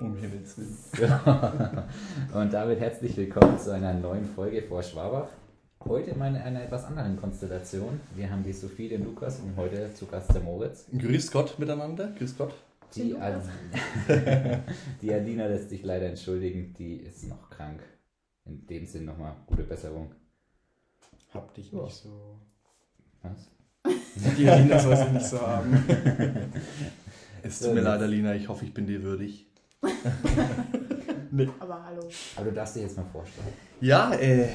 Um Himmels Willen. Und damit herzlich willkommen zu einer neuen Folge vor Schwabach. Heute mal in einer etwas anderen Konstellation. Wir haben die Sophie, den Lukas und heute zu Gast der Moritz. Grüß Gott miteinander. Grüß Gott. Die, Al die Alina lässt sich leider entschuldigen, die ist noch krank. In dem Sinn nochmal gute Besserung. Hab dich nicht so. Was? Die Alina soll sie nicht so haben. Es tut mir leid, Alina. Ich hoffe, ich bin dir würdig. Aber hallo. Aber du darfst dich jetzt mal vorstellen. Ja, äh,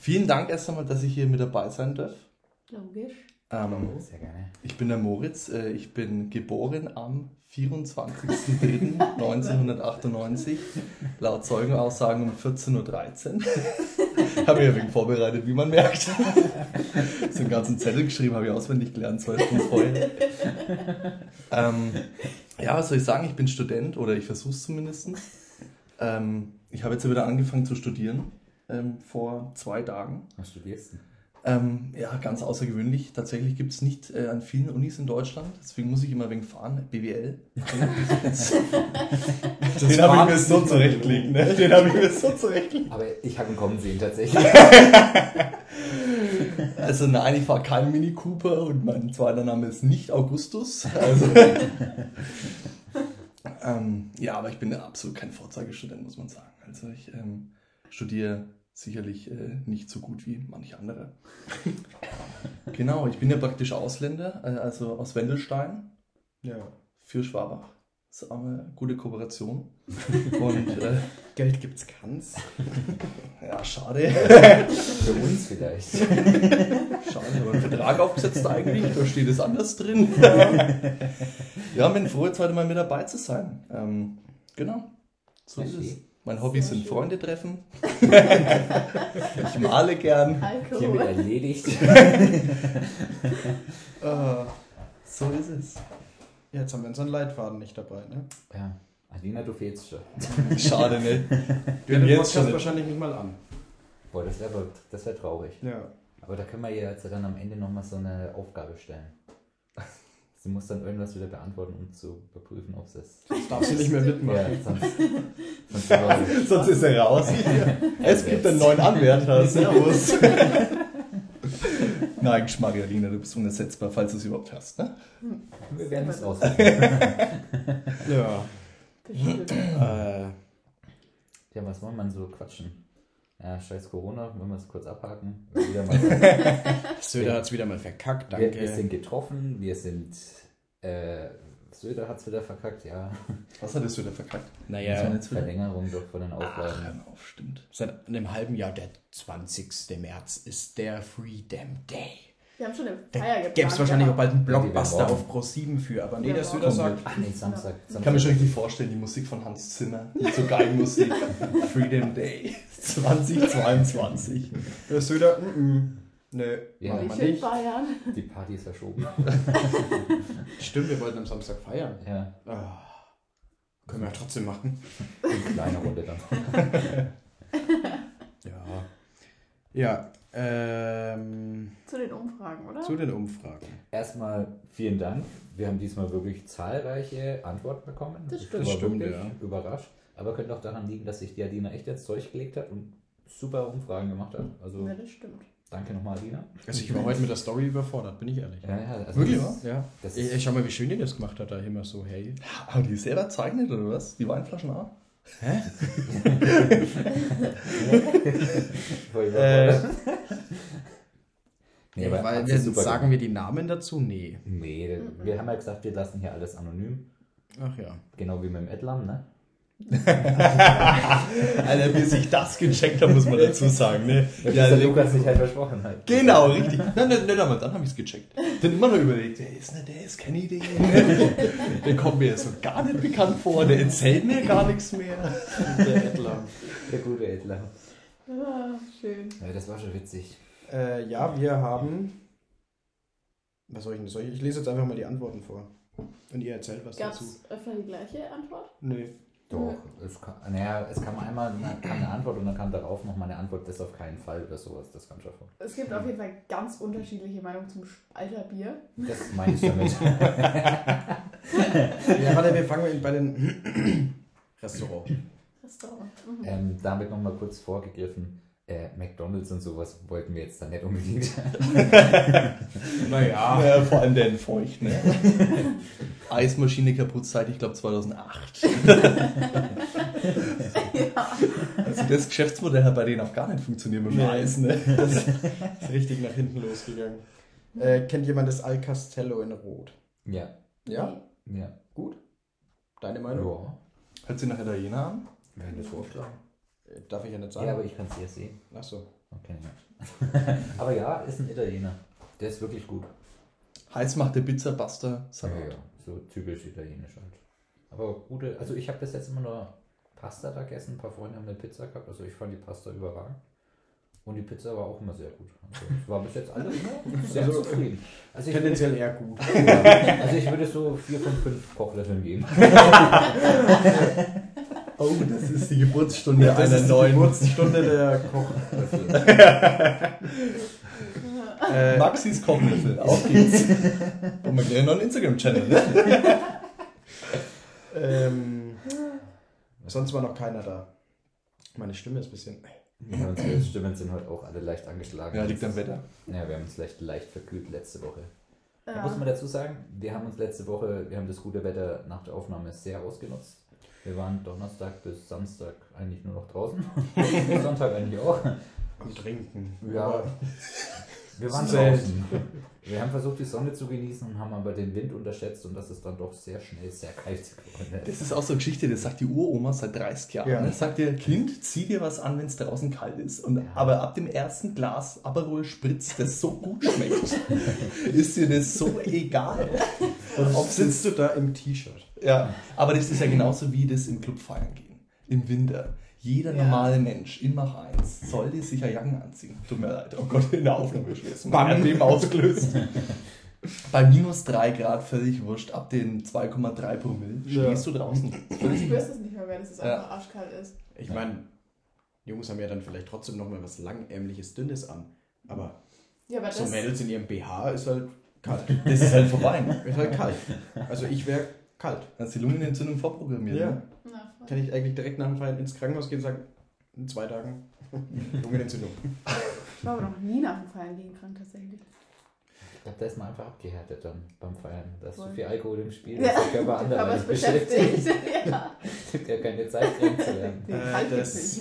vielen Dank erst einmal, dass ich hier mit dabei sein darf. Logisch. Ähm, Sehr gerne. ich bin der Moritz. Äh, ich bin geboren am 24.03.1998. laut Zeugenaussagen um 14.13 Uhr. habe mich ein wenig vorbereitet, wie man merkt. so einen ganzen Zettel geschrieben, habe ich auswendig gelernt, zwei Stunden vorher. ähm, ja, was soll ich sagen? Ich bin Student oder ich versuche es zumindest. Ähm, ich habe jetzt wieder angefangen zu studieren ähm, vor zwei Tagen. Was studierst du? Ähm, ja, ganz außergewöhnlich. Tatsächlich gibt es nicht äh, an vielen Unis in Deutschland, deswegen muss ich immer wenig fahren. BWL. Den habe ich mir so zurechtgelegt, ne? Den habe ich mir so zurechtgelegt. Aber ich habe ihn kommen sehen tatsächlich. Also nein, ich fahre keinen Mini Cooper und mein zweiter Name ist nicht Augustus. Also, ähm, ja, aber ich bin absolut kein Vorzeigestudent, muss man sagen. Also ich ähm, studiere sicherlich äh, nicht so gut wie manche andere. genau, ich bin ja praktisch Ausländer, äh, also aus Wendelstein Ja. für Schwabach. Das ist auch eine gute Kooperation. Und äh, Geld gibt's ganz. ja, schade. Für uns vielleicht. Schade, aber einen Vertrag aufgesetzt eigentlich, da steht es anders drin. ja, bin froh, jetzt heute mal mit dabei zu sein. Ähm, genau, so ist es. Mein Hobby Sehr sind schön. Freunde treffen. ich male gern. Hiermit Alkohol. erledigt. Äh, So ist es. Ja, jetzt haben wir unseren Leitfaden nicht dabei, ne? Ja, Alina, du fehlst schon. Schade, ne? Hören den jetzt schon. wahrscheinlich nicht mal an. Boah, das wäre das wär traurig. Ja. Aber da können wir ihr jetzt dann am Ende nochmal so eine Aufgabe stellen. Sie muss dann irgendwas wieder beantworten, um zu überprüfen, ob sie es. Das darf sie nicht mehr Ja, mitmachen. sonst. sonst sie- Sonst ist er raus. Es gibt einen neuen Anwärter. Servus. Nein, Geschmack, Alina, du bist unersetzbar, falls du es überhaupt hast. Ne? wir werden es rausfinden. Ja. Äh, Ja, was wollen wir so quatschen? Ja, scheiß Corona, wenn wir es kurz abhaken. Wieder mal, Söder hat's wieder mal verkackt, wir, danke. wir sind getroffen, wir sind. Äh, Söder hat es wieder verkackt, ja. Was hat das wieder verkackt? naja, wieder? Verlängerung doch von den Ach, hör Auflagen. mal auf, stimmt. seit einem halben Jahr, der 20. März, ist der Freedom Day. Wir haben schon eine Feier geplant. gäbe es wahrscheinlich auch bald einen Ja, die Blockbuster auf Pro 7 für, aber nee, Ja, der. Söder sagt, Ach nee, Samstag. Ich kann mir schon richtig vorstellen, die Musik von Hans Zimmer, mit so Geigenmusik. Freedom Day 2022. der Söder, mm, mm, nö, Ja. machen wir nicht. feiern. Die Party ist verschoben. Stimmt, wir wollten am Samstag feiern. Ja, Ah, können wir ja trotzdem machen. in kleiner Runde dann. Ja. Ja, ähm, Zu den Umfragen, oder? zu den Umfragen. Erstmal vielen Dank. Wir haben diesmal wirklich zahlreiche Antworten bekommen. Das Ich stimmt. war Das stimmt, ja. überrascht. Aber könnte auch daran liegen, dass sich die Adina echt ins Zeug gelegt hat und super Umfragen gemacht hat. Also Ja, das stimmt. Danke nochmal, Adina. Also ich war heute mit der Story überfordert, bin ich ehrlich. Ja, ja, also Wirklich, das, Ja. Das Ich, ist, schau mal, wie schön die das gemacht hat, da immer so, hey. Haben die selber zeichnet oder was? Die Weinflaschen auch? Hä? Äh, nee, aber weil wir sagen wir die Namen dazu? Nee. Nee, wir haben ja gesagt, wir lassen hier alles anonym. Ach ja. Genau wie mit dem Edlam, ne? Alter, bis ich das gecheckt habe, muss man dazu sagen. Ne? Ja, Ja, der Lukas sich halt versprochen hat. Genau, richtig. Nein, nein, nein, aber dann habe ich es gecheckt. Dann immer noch überlegt, der ist nicht der, ist kenne ich den. Der kommt mir so gar nicht bekannt vor, der erzählt mir gar nichts mehr. Der Edler. Der gute Edlam. Ah, schön. Ja, das war schon witzig. äh, ja, wir haben. Was soll ich denn? Soll ich, ich lese jetzt einfach mal die Antworten vor. Und ihr erzählt was Gab dazu. es öfter die gleiche Antwort? Nö. Doch, es kam, naja, es kam einmal kam eine Antwort und dann kam darauf nochmal eine Antwort, das auf keinen Fall oder sowas, das kam schon vor. Es gibt auf jeden Fall ganz unterschiedliche Meinungen zum Spalterbier. Das meine ich damit. Ja, warte, wir fangen bei den. Restaurant. Restaurant. Mhm. Ähm, damit nochmal kurz vorgegriffen. Äh, McDonalds und sowas wollten wir jetzt da nicht unbedingt. Naja. Ja, vor allem der in Feucht, ne? Eismaschine kaputt seit, ich glaube, 2008. Also das Geschäftsmodell hat bei denen auch gar nicht funktioniert mit dem Nee. Eis, ne? Das ist richtig nach hinten losgegangen. Äh, kennt jemand das Al Castello in Rot? ja. Ja? Ja. Gut. Deine Meinung? Ja. Hört sich nach Italiener an? Wenn das vorschlagen. Darf ich ja nicht sagen. Ja, aber ich kann es hier sehen. Achso. Okay, ja. aber ja, ist ein Italiener. Der ist wirklich gut. Heiß macht der Pizza, Pasta, Ja, Salat. ja, so typisch italienisch halt. Aber gute, also ich habe bis jetzt immer nur Pasta da gegessen. Ein paar Freunde haben eine Pizza gehabt. Also ich fand die Pasta überragend. Und die Pizza war auch immer sehr gut. Also war bis jetzt alle immer sehr Also, zufrieden. Also ich, würde, Tendenziell eher gut. also ich würde so vier von fünf Kochlöffeln geben. Oh, das ist die Geburtsstunde Das einer ist die neuen Geburtsstunde der Koch. Äh, Maxis Kochlöffel. Auf geht's. Und wir kriegen noch einen Instagram-Channel, ne? ähm, sonst war noch keiner da. Meine Stimme ist ein bisschen. Ja, unsere Stimmen sind heute auch alle leicht angeschlagen. Ja, liegt am Wetter. Ja, wir haben uns leicht, leicht verkühlt letzte Woche. Da Ja. muss man dazu sagen, wir haben uns letzte Woche, wir haben das gute Wetter nach der Aufnahme sehr ausgenutzt. Wir waren Donnerstag bis Samstag eigentlich nur noch draußen. Sonntag eigentlich auch. Am Trinken. Ja. Wir waren Selten. draußen. Wir haben versucht, die Sonne zu genießen und haben aber den Wind unterschätzt und das ist dann doch sehr schnell sehr kalt geworden. Das ist auch so eine Geschichte, das sagt die Uroma seit 30 Jahren. Ja. Ja. sagt ihr, Kind, zieh dir was an, wenn es draußen kalt ist. Und, Aber ab dem ersten Glas Aperol Spritz, das so gut schmeckt, ist dir das so egal. Und ob sitzt du da im T-Shirt? Ja, aber das ist ja genauso wie das im Club feiern gehen. Im Winter. Jeder Ja. normale Mensch in Mach 1 sollte sich ja Jacken anziehen. Tut mir leid. Oh Gott, in der Aufnahme schießen. Bam. Erdbeben ausgelöst. Bei minus 3 Grad völlig wurscht. Ab den 2,3 Promille Ja. stehst du draußen. Du spürst es nicht mehr, wenn es Ja. einfach arschkalt ist. Ich meine, Jungs haben ja dann vielleicht trotzdem noch mal was langärmliches, dünnes an. Aber Ja, aber so das. Mädels in ihrem BH ist halt kalt. Das ist halt vorbei. Ne? Ist halt kalt. Also ich wäre kalt. Dann ist die Lungenentzündung vorprogrammiert. Ja. Ne? Kann ich eigentlich direkt nach dem Feiern ins Krankenhaus gehen und sagen, in zwei Tagen Lungenentzündung. Ich war aber noch nie nach dem Feiern gegen krank tatsächlich. Ich glaube, da ist man einfach abgehärtet dann beim Feiern. Da ist so viel Alkohol im Spiel, Ja, dass der Körper Der Körper anderweitig ist beschäftigt. ja. Es gibt ja keine Zeit, krank zu werden. Nee, Äh, das-.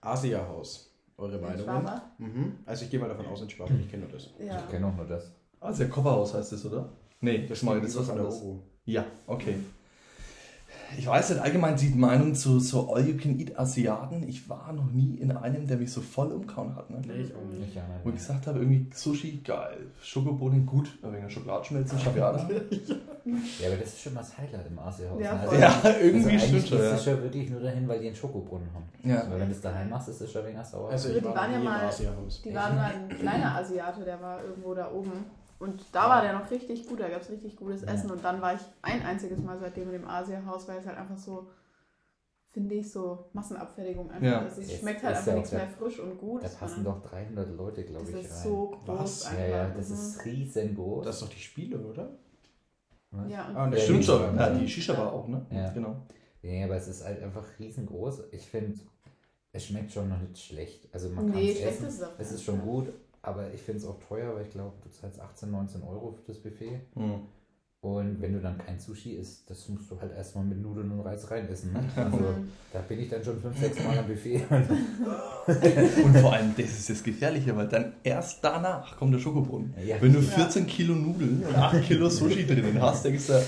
Asia-Haus. Eure In Meinung? Mhm. Also ich gehe mal davon aus, in Schwaben, ich kenne nur das. Ja. Ich kenne auch nur das. Also der Kofferhaus heißt das, oder? Nee, das, mal, das ist was von der anderes. Ja, okay. Ich weiß nicht, allgemein die Meinung zu so All-You-Can-Eat-Asiaten. Ich war noch nie in einem, der mich so voll umgehauen hat. Ne? Nee, ich auch nicht. Ich ja Wo ich gesagt habe, irgendwie Sushi, geil. Schokobohnen, gut. Ein wenig Schokoladenschmelzen, Schabiata. Ja, aber das ist schon das Highlight im Asiahaus. Ja, ne? voll. ja, irgendwie also schon. ist Ja. wirklich nur dahin, weil die einen Schokobrunnen haben. Ja. Weil wenn du es daheim machst, ist es schon wegen sauer. Also Die ich war waren ja mal-. Die waren mal ein kleiner Asiate, der war irgendwo da oben. Und da war der noch richtig gut, da gab es richtig gutes Essen. Und dann war ich ein einziges Mal seitdem in dem Asia-Haus, weil es halt einfach so, finde ich, so Massenabfertigung einfach Ja. ist. Es Es schmeckt halt ist einfach ja nichts der- mehr frisch und gut. da passen sondern doch 300 Leute, glaube Das ich, ist rein. so groß Was? einfach. ja, ja, das Mhm. ist riesengroß. Das ist doch die Spiele, oder? Was? Ja, und Ah, Das Ja, stimmt die- schon. Ja, die Ja. Shisha war auch, ne? Ja. Genau. Ja, aber es ist halt einfach riesengroß. Ich finde, es schmeckt schon noch nicht schlecht. Also man kann nee, es schlecht essen. ist es. Es ist schon ja. gut, aber ich finde es auch teuer, weil ich glaube, du zahlst 18, 19 Euro für das Buffet. Hm. Und wenn du dann kein Sushi isst, das musst du halt erstmal mit Nudeln und Reis rein essen. Ne? Also Mhm. da bin ich dann schon 5, 6 Mal am Buffet. Und vor allem, das ist das Gefährliche, weil dann erst danach kommt der Schokobrunnen. Ja. Wenn du 14 Kilo Nudeln und 8 Kilo Sushi drinnen hast, denkst du,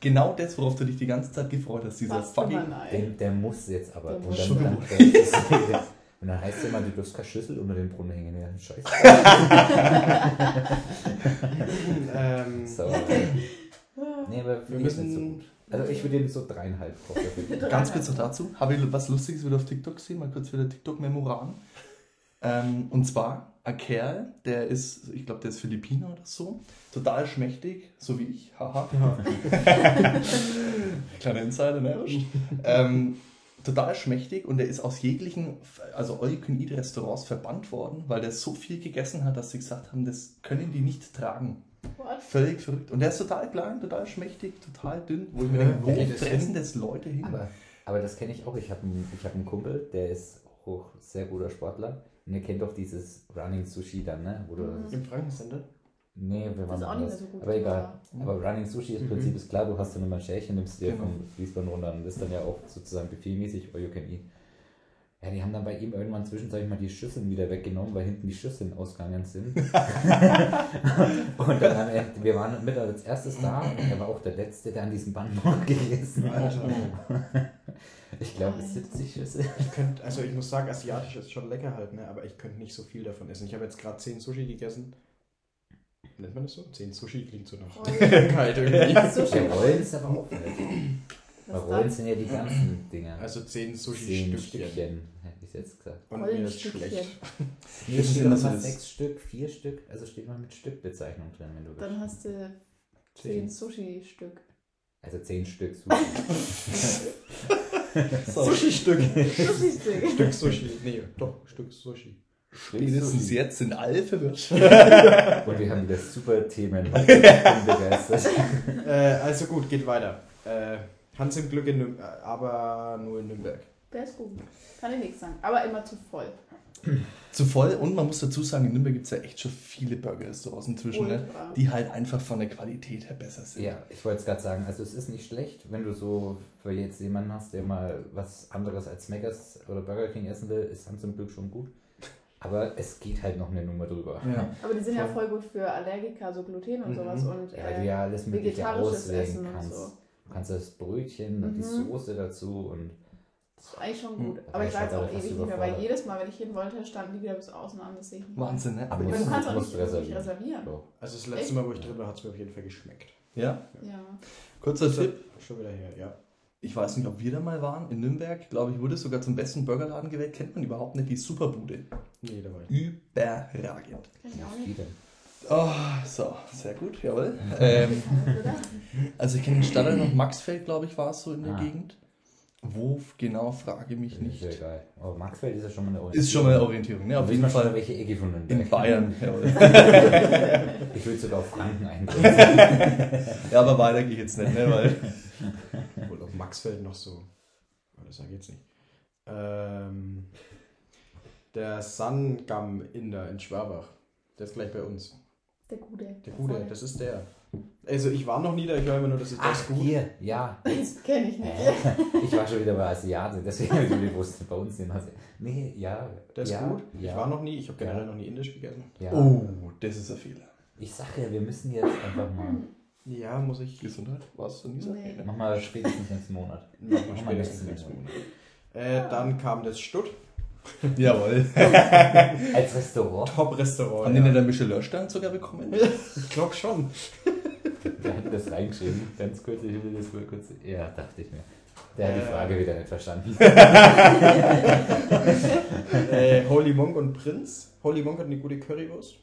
genau das, worauf du dich die ganze Zeit gefreut hast, dieser Fast fucking... Der, der muss jetzt aber. Der und, dann, dann, und dann heißt es immer, du darfst keine Schüssel unter den Brunnen hängen. Ja, scheiße. ähm, So. Nee, aber wir nicht so müssen. gut. Also ich würde ihm so dreieinhalb Kochlöffel. Ganz kurz noch dazu, habe ich was Lustiges wieder auf TikTok gesehen, mal kurz wieder TikTok-Memoran. Ähm, und zwar ein Kerl, der ist, ich glaube, der ist Philippiner oder so, total schmächtig, so wie ich, haha. Kleiner Insider, ne? ähm, total schmächtig und der ist aus jeglichen, also All-You-Can-Eat-Restaurants verbannt worden, weil der so viel gegessen hat, dass sie gesagt haben, das können die nicht tragen. What? Völlig verrückt. Und der ist total klein, total schmächtig, total dünn, wo ich mir denke, wo das fressen hin? das Leute hin? Aber Aber das kenne ich auch. Ich habe einen, ich hab einen Kumpel, der ist auch sehr guter Sportler. Und ihr kennt doch dieses Running Sushi dann, ne? Wo du, Mhm. Im Frankencenter? Nee, wir Das waren ist auch nicht mehr anders. so gut. Aber egal. Aber Running Sushi im Prinzip Mhm. ist klar, du hast dann immer ein Schälchen, nimmst dir Genau. vom Fließband runter und das ist dann ja auch sozusagen buffetmäßig all you can eat. Ja, die haben dann bei ihm irgendwann zwischenzeitlich mal die Schüsseln wieder weggenommen, weil hinten die Schüsseln ausgegangen sind. und dann haben wir, wir waren mit als erstes da und er war auch der Letzte, der an diesem Band noch gegessen hat. Alter. Ich glaube, Alter. 70 Schüsseln. Ich könnt, also ich muss sagen, asiatisch ist schon lecker halt, ne? aber ich könnte nicht so viel davon essen. Ich habe jetzt gerade 10 Sushi gegessen. Nennt man das so? 10 Sushi klingt so nach Rollen. kalt irgendwie. Sushi. Rollen ist aber auch Was Rollen sind ja die ganzen Dinger. Also 10 Zehn Sushi-Stückchen. Stückchen, hätte ich jetzt gesagt. Und mir ist schlecht. Nee, immer so das- sechs Stück, vier Stück, also steht mal mit Stückbezeichnung drin, wenn du Dann hast du zehn Sushi-Stück. Also zehn Stück Sushi. Sushi-Stück. Sushi-Stück. Stück Sushi. Nee, doch, Stück Sushi. Spätestens jetzt sind alle verwirrt. Und wir haben wieder super Themen. Äh, also gut, geht weiter. Äh, Hans im Glück in Nürnberg, äh, aber nur in Nürnberg. Der ist gut. Kann ich nichts sagen. Aber immer zu voll. Zu voll und man muss dazu sagen, in Nürnberg gibt es ja echt schon viele Burger-Restaurants inzwischen, ne? Die halt einfach von der Qualität her besser sind. Ja, ich wollte es gerade sagen, also es ist nicht schlecht, wenn du so für jetzt jemanden hast, der mal was anderes als Smackers oder Burger King essen will, ist Hans im Glück schon gut. Aber es geht halt noch eine Nummer drüber. Ja. Aber die sind ja voll gut für Allergiker, so Gluten und Mhm. sowas und Ja, weil du äh, ja alles Mögliche vegetarisches auswählen Essen und kannst. so. Du kannst das Brötchen und die Mhm. Soße dazu und Das ist eigentlich schon Hm. gut. Aber ich ich war jetzt schon auch ewig nicht mehr, weil jedes Mal, wenn ich hin wollte, standen die wieder bis außen an. Das sehe ich nicht. Wahnsinn, ne? Aber du kannst auch nicht reservieren. reservieren. reservieren. So. Also das letzte Echt? Mal, wo ich drin war, hat es mir auf jeden Fall geschmeckt. ja, Ja. kurzer Tipp. Schon wieder her, ja. Ich weiß nicht, ob wir da mal waren. In Nürnberg, glaube ich, wurde sogar zum besten Burgerladen gewählt. Kennt man überhaupt nicht die Superbude. Nee, da war ich. Überragend. Kenn ich auch Was nicht. Oh, so, sehr gut, jawohl. Ähm, also ich kenne den Stadtteil noch, Maxfeld, glaube ich, war es so in der Ah. Gegend. Wo genau, frage mich Ist nicht. ja egal. Aber Maxfeld ist ja schon mal eine Orientierung. Ist schon mal eine Orientierung, ne? Auf jeden Fall Fall welche Ecke von Nürnberg. in Bayern. Jawohl. Ich würde sogar auf Franken eingrenzen. Ja, aber weiter gehe ich jetzt nicht, ne? Weil Wohl auf Maxfeld noch so. Aber das sage ich jetzt nicht. Ähm, der Sangam Inder in Schwabach. Der ist gleich bei uns. Der Gute. Der Gute, das ist der. Also ich war noch nie da, ich höre immer nur, das ist das Ach, gut. hier, ja. Das kenne ich nicht. Ich war schon wieder bei Asiate, deswegen habe ich nicht gewusst, bei uns den Asi Nee, ja. Der ist ja, gut. Ja, Ich war noch nie, ich habe generell Ja. noch nie Indisch gegessen. ja. Oh, das ist ein Fehler. Ich sag ja, wir müssen jetzt einfach mal. Ja, muss ich. Gesundheit? Warst du nie so? Nee. Mach mal spätestens nächsten Monat. Mach mal spätestens nächsten nächsten Monat. Äh, dann kam das Stutt. Jawohl. Als Restaurant. Top-Restaurant. Haben die ja. nicht einen Michelin-Stern sogar bekommen? Ich glaube schon. Der hat das reingeschrieben. Ganz kurz, ich will das mal kurz. Ja, dachte ich mir. Der hat die Äh. Frage wieder nicht verstanden. äh, Holy Monk und Prinz. Holy Monk hat eine gute Currywurst.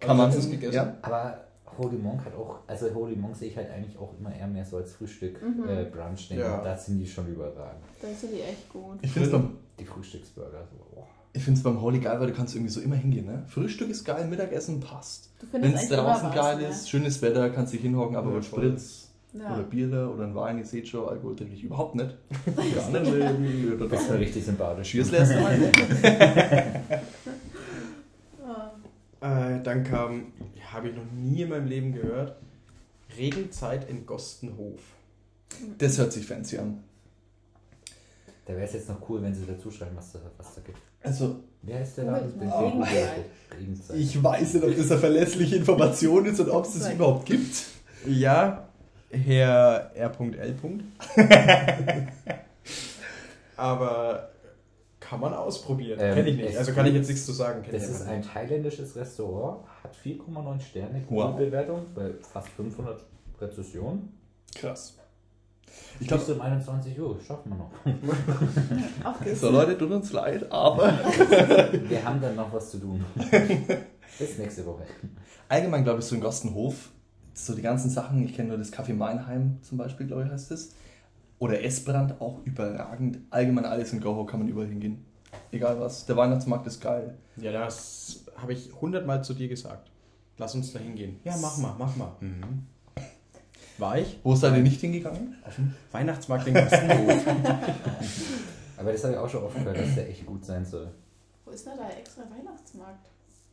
Kann man das essen, gegessen? ja. Aber Holy Monk hat auch, also Holy Monk sehe ich halt eigentlich auch immer eher mehr so als Frühstück, Mhm. äh, Brunch. Denn Ja. Da sind die schon überragend. Da sind die echt gut. Ich finde es beim, Die Frühstücksburger. So, oh. ich find's beim Holy geil, weil du kannst irgendwie so immer hingehen. Ne? Frühstück ist geil, Mittagessen passt. Wenn es draußen geil was, ne? ist, schönes Wetter, kannst dich hinhocken, aber Ja. Spritz Ja. oder Bierle oder ein Wein, ihr seht schon, Alkohol trinke ich überhaupt nicht. Gar nicht. irgendwie, Du oder bist ja richtig sympathisch. Cheers, letzte Mal. Ah. Äh, dann kam, ja, habe ich noch nie in meinem Leben gehört, Regenzeit in Gostenhof. Das hört sich fancy an. Da wäre es jetzt noch cool, wenn sie dazu schreiben, was da, was da gibt. Also, Wie heißt der Oh, Laden? Regenzeit. Ich weiß nicht, ob das eine verlässliche Information ist und ob es das überhaupt gibt. Ja, Herr R.L. Aber kann man ausprobieren. Ähm, Kenne ich nicht. Also kann ich jetzt nichts zu sagen. Kenn Das ist ein thailändisches Restaurant, hat 4,9 Sterne, Wow. Google-Bewertung bei fast 500 Rezessionen. Krass. Ich Ich glaube, um 21 Uhr, schaffen wir noch. So Leute, tut uns leid, aber Wir haben dann noch was zu tun. Bis nächste Woche. allgemein glaube ich so in Gostenhof, so die ganzen Sachen, ich kenne nur das Café Meinheim zum Beispiel, glaube ich heißt es. Oder Essbrand, auch überragend. Allgemein alles in Goho kann man überall hingehen. Egal was. Der Weihnachtsmarkt ist geil. Ja, das habe ich hundertmal zu dir gesagt. Lass uns da hingehen. Ja, mach mal, mach mal. Mhm. War ich? Wo seid ihr nicht hingegangen? Auf dem Weihnachtsmarkt in Kostenhof. Aber das habe ich auch schon oft gehört, dass der echt gut sein soll. Wo ist denn da der extra Weihnachtsmarkt?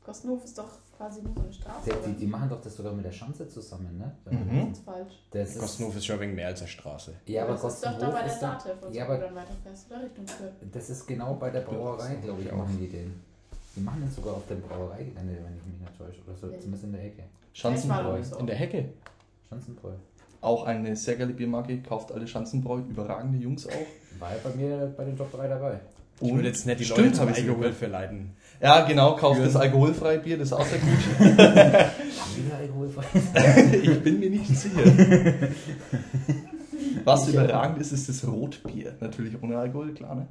Kostenhof ist doch quasi nur so eine Straße. Der, oder? die, die machen doch das sogar mit der Schanze zusammen, ne? Mhm. Das ist falsch. Das ist, Kostenhof ist schon wenig mehr als eine Straße. ja, aber das ist doch da Kostenhof bei der ist da, ja, wo du aber dann weiterfährst, oder? Richtung Fürth. das ist genau bei der Brauerei, glaube ich, auch in Ideen. Die machen den sogar auf der Brauereigelände, wenn ich mich nicht täusche. Oder so, Ja. zumindest in der Ecke. Schanzenbräu. In der Hecke. Schanzenbräu. Auch eine sehr geile Biermarke, kauft alle Schanzenbräu, überragende Jungs auch. War ja bei mir bei den Top 3 dabei. Ich würde jetzt nicht die Stimmt, Leute zum Alkohol verleiten. Ja, genau, kauft das alkoholfreie Bier, das ist auch sehr gut. Ich bin mir nicht sicher. Was überragend ist, ist das Rotbier. Natürlich ohne Alkohol, klar, ne?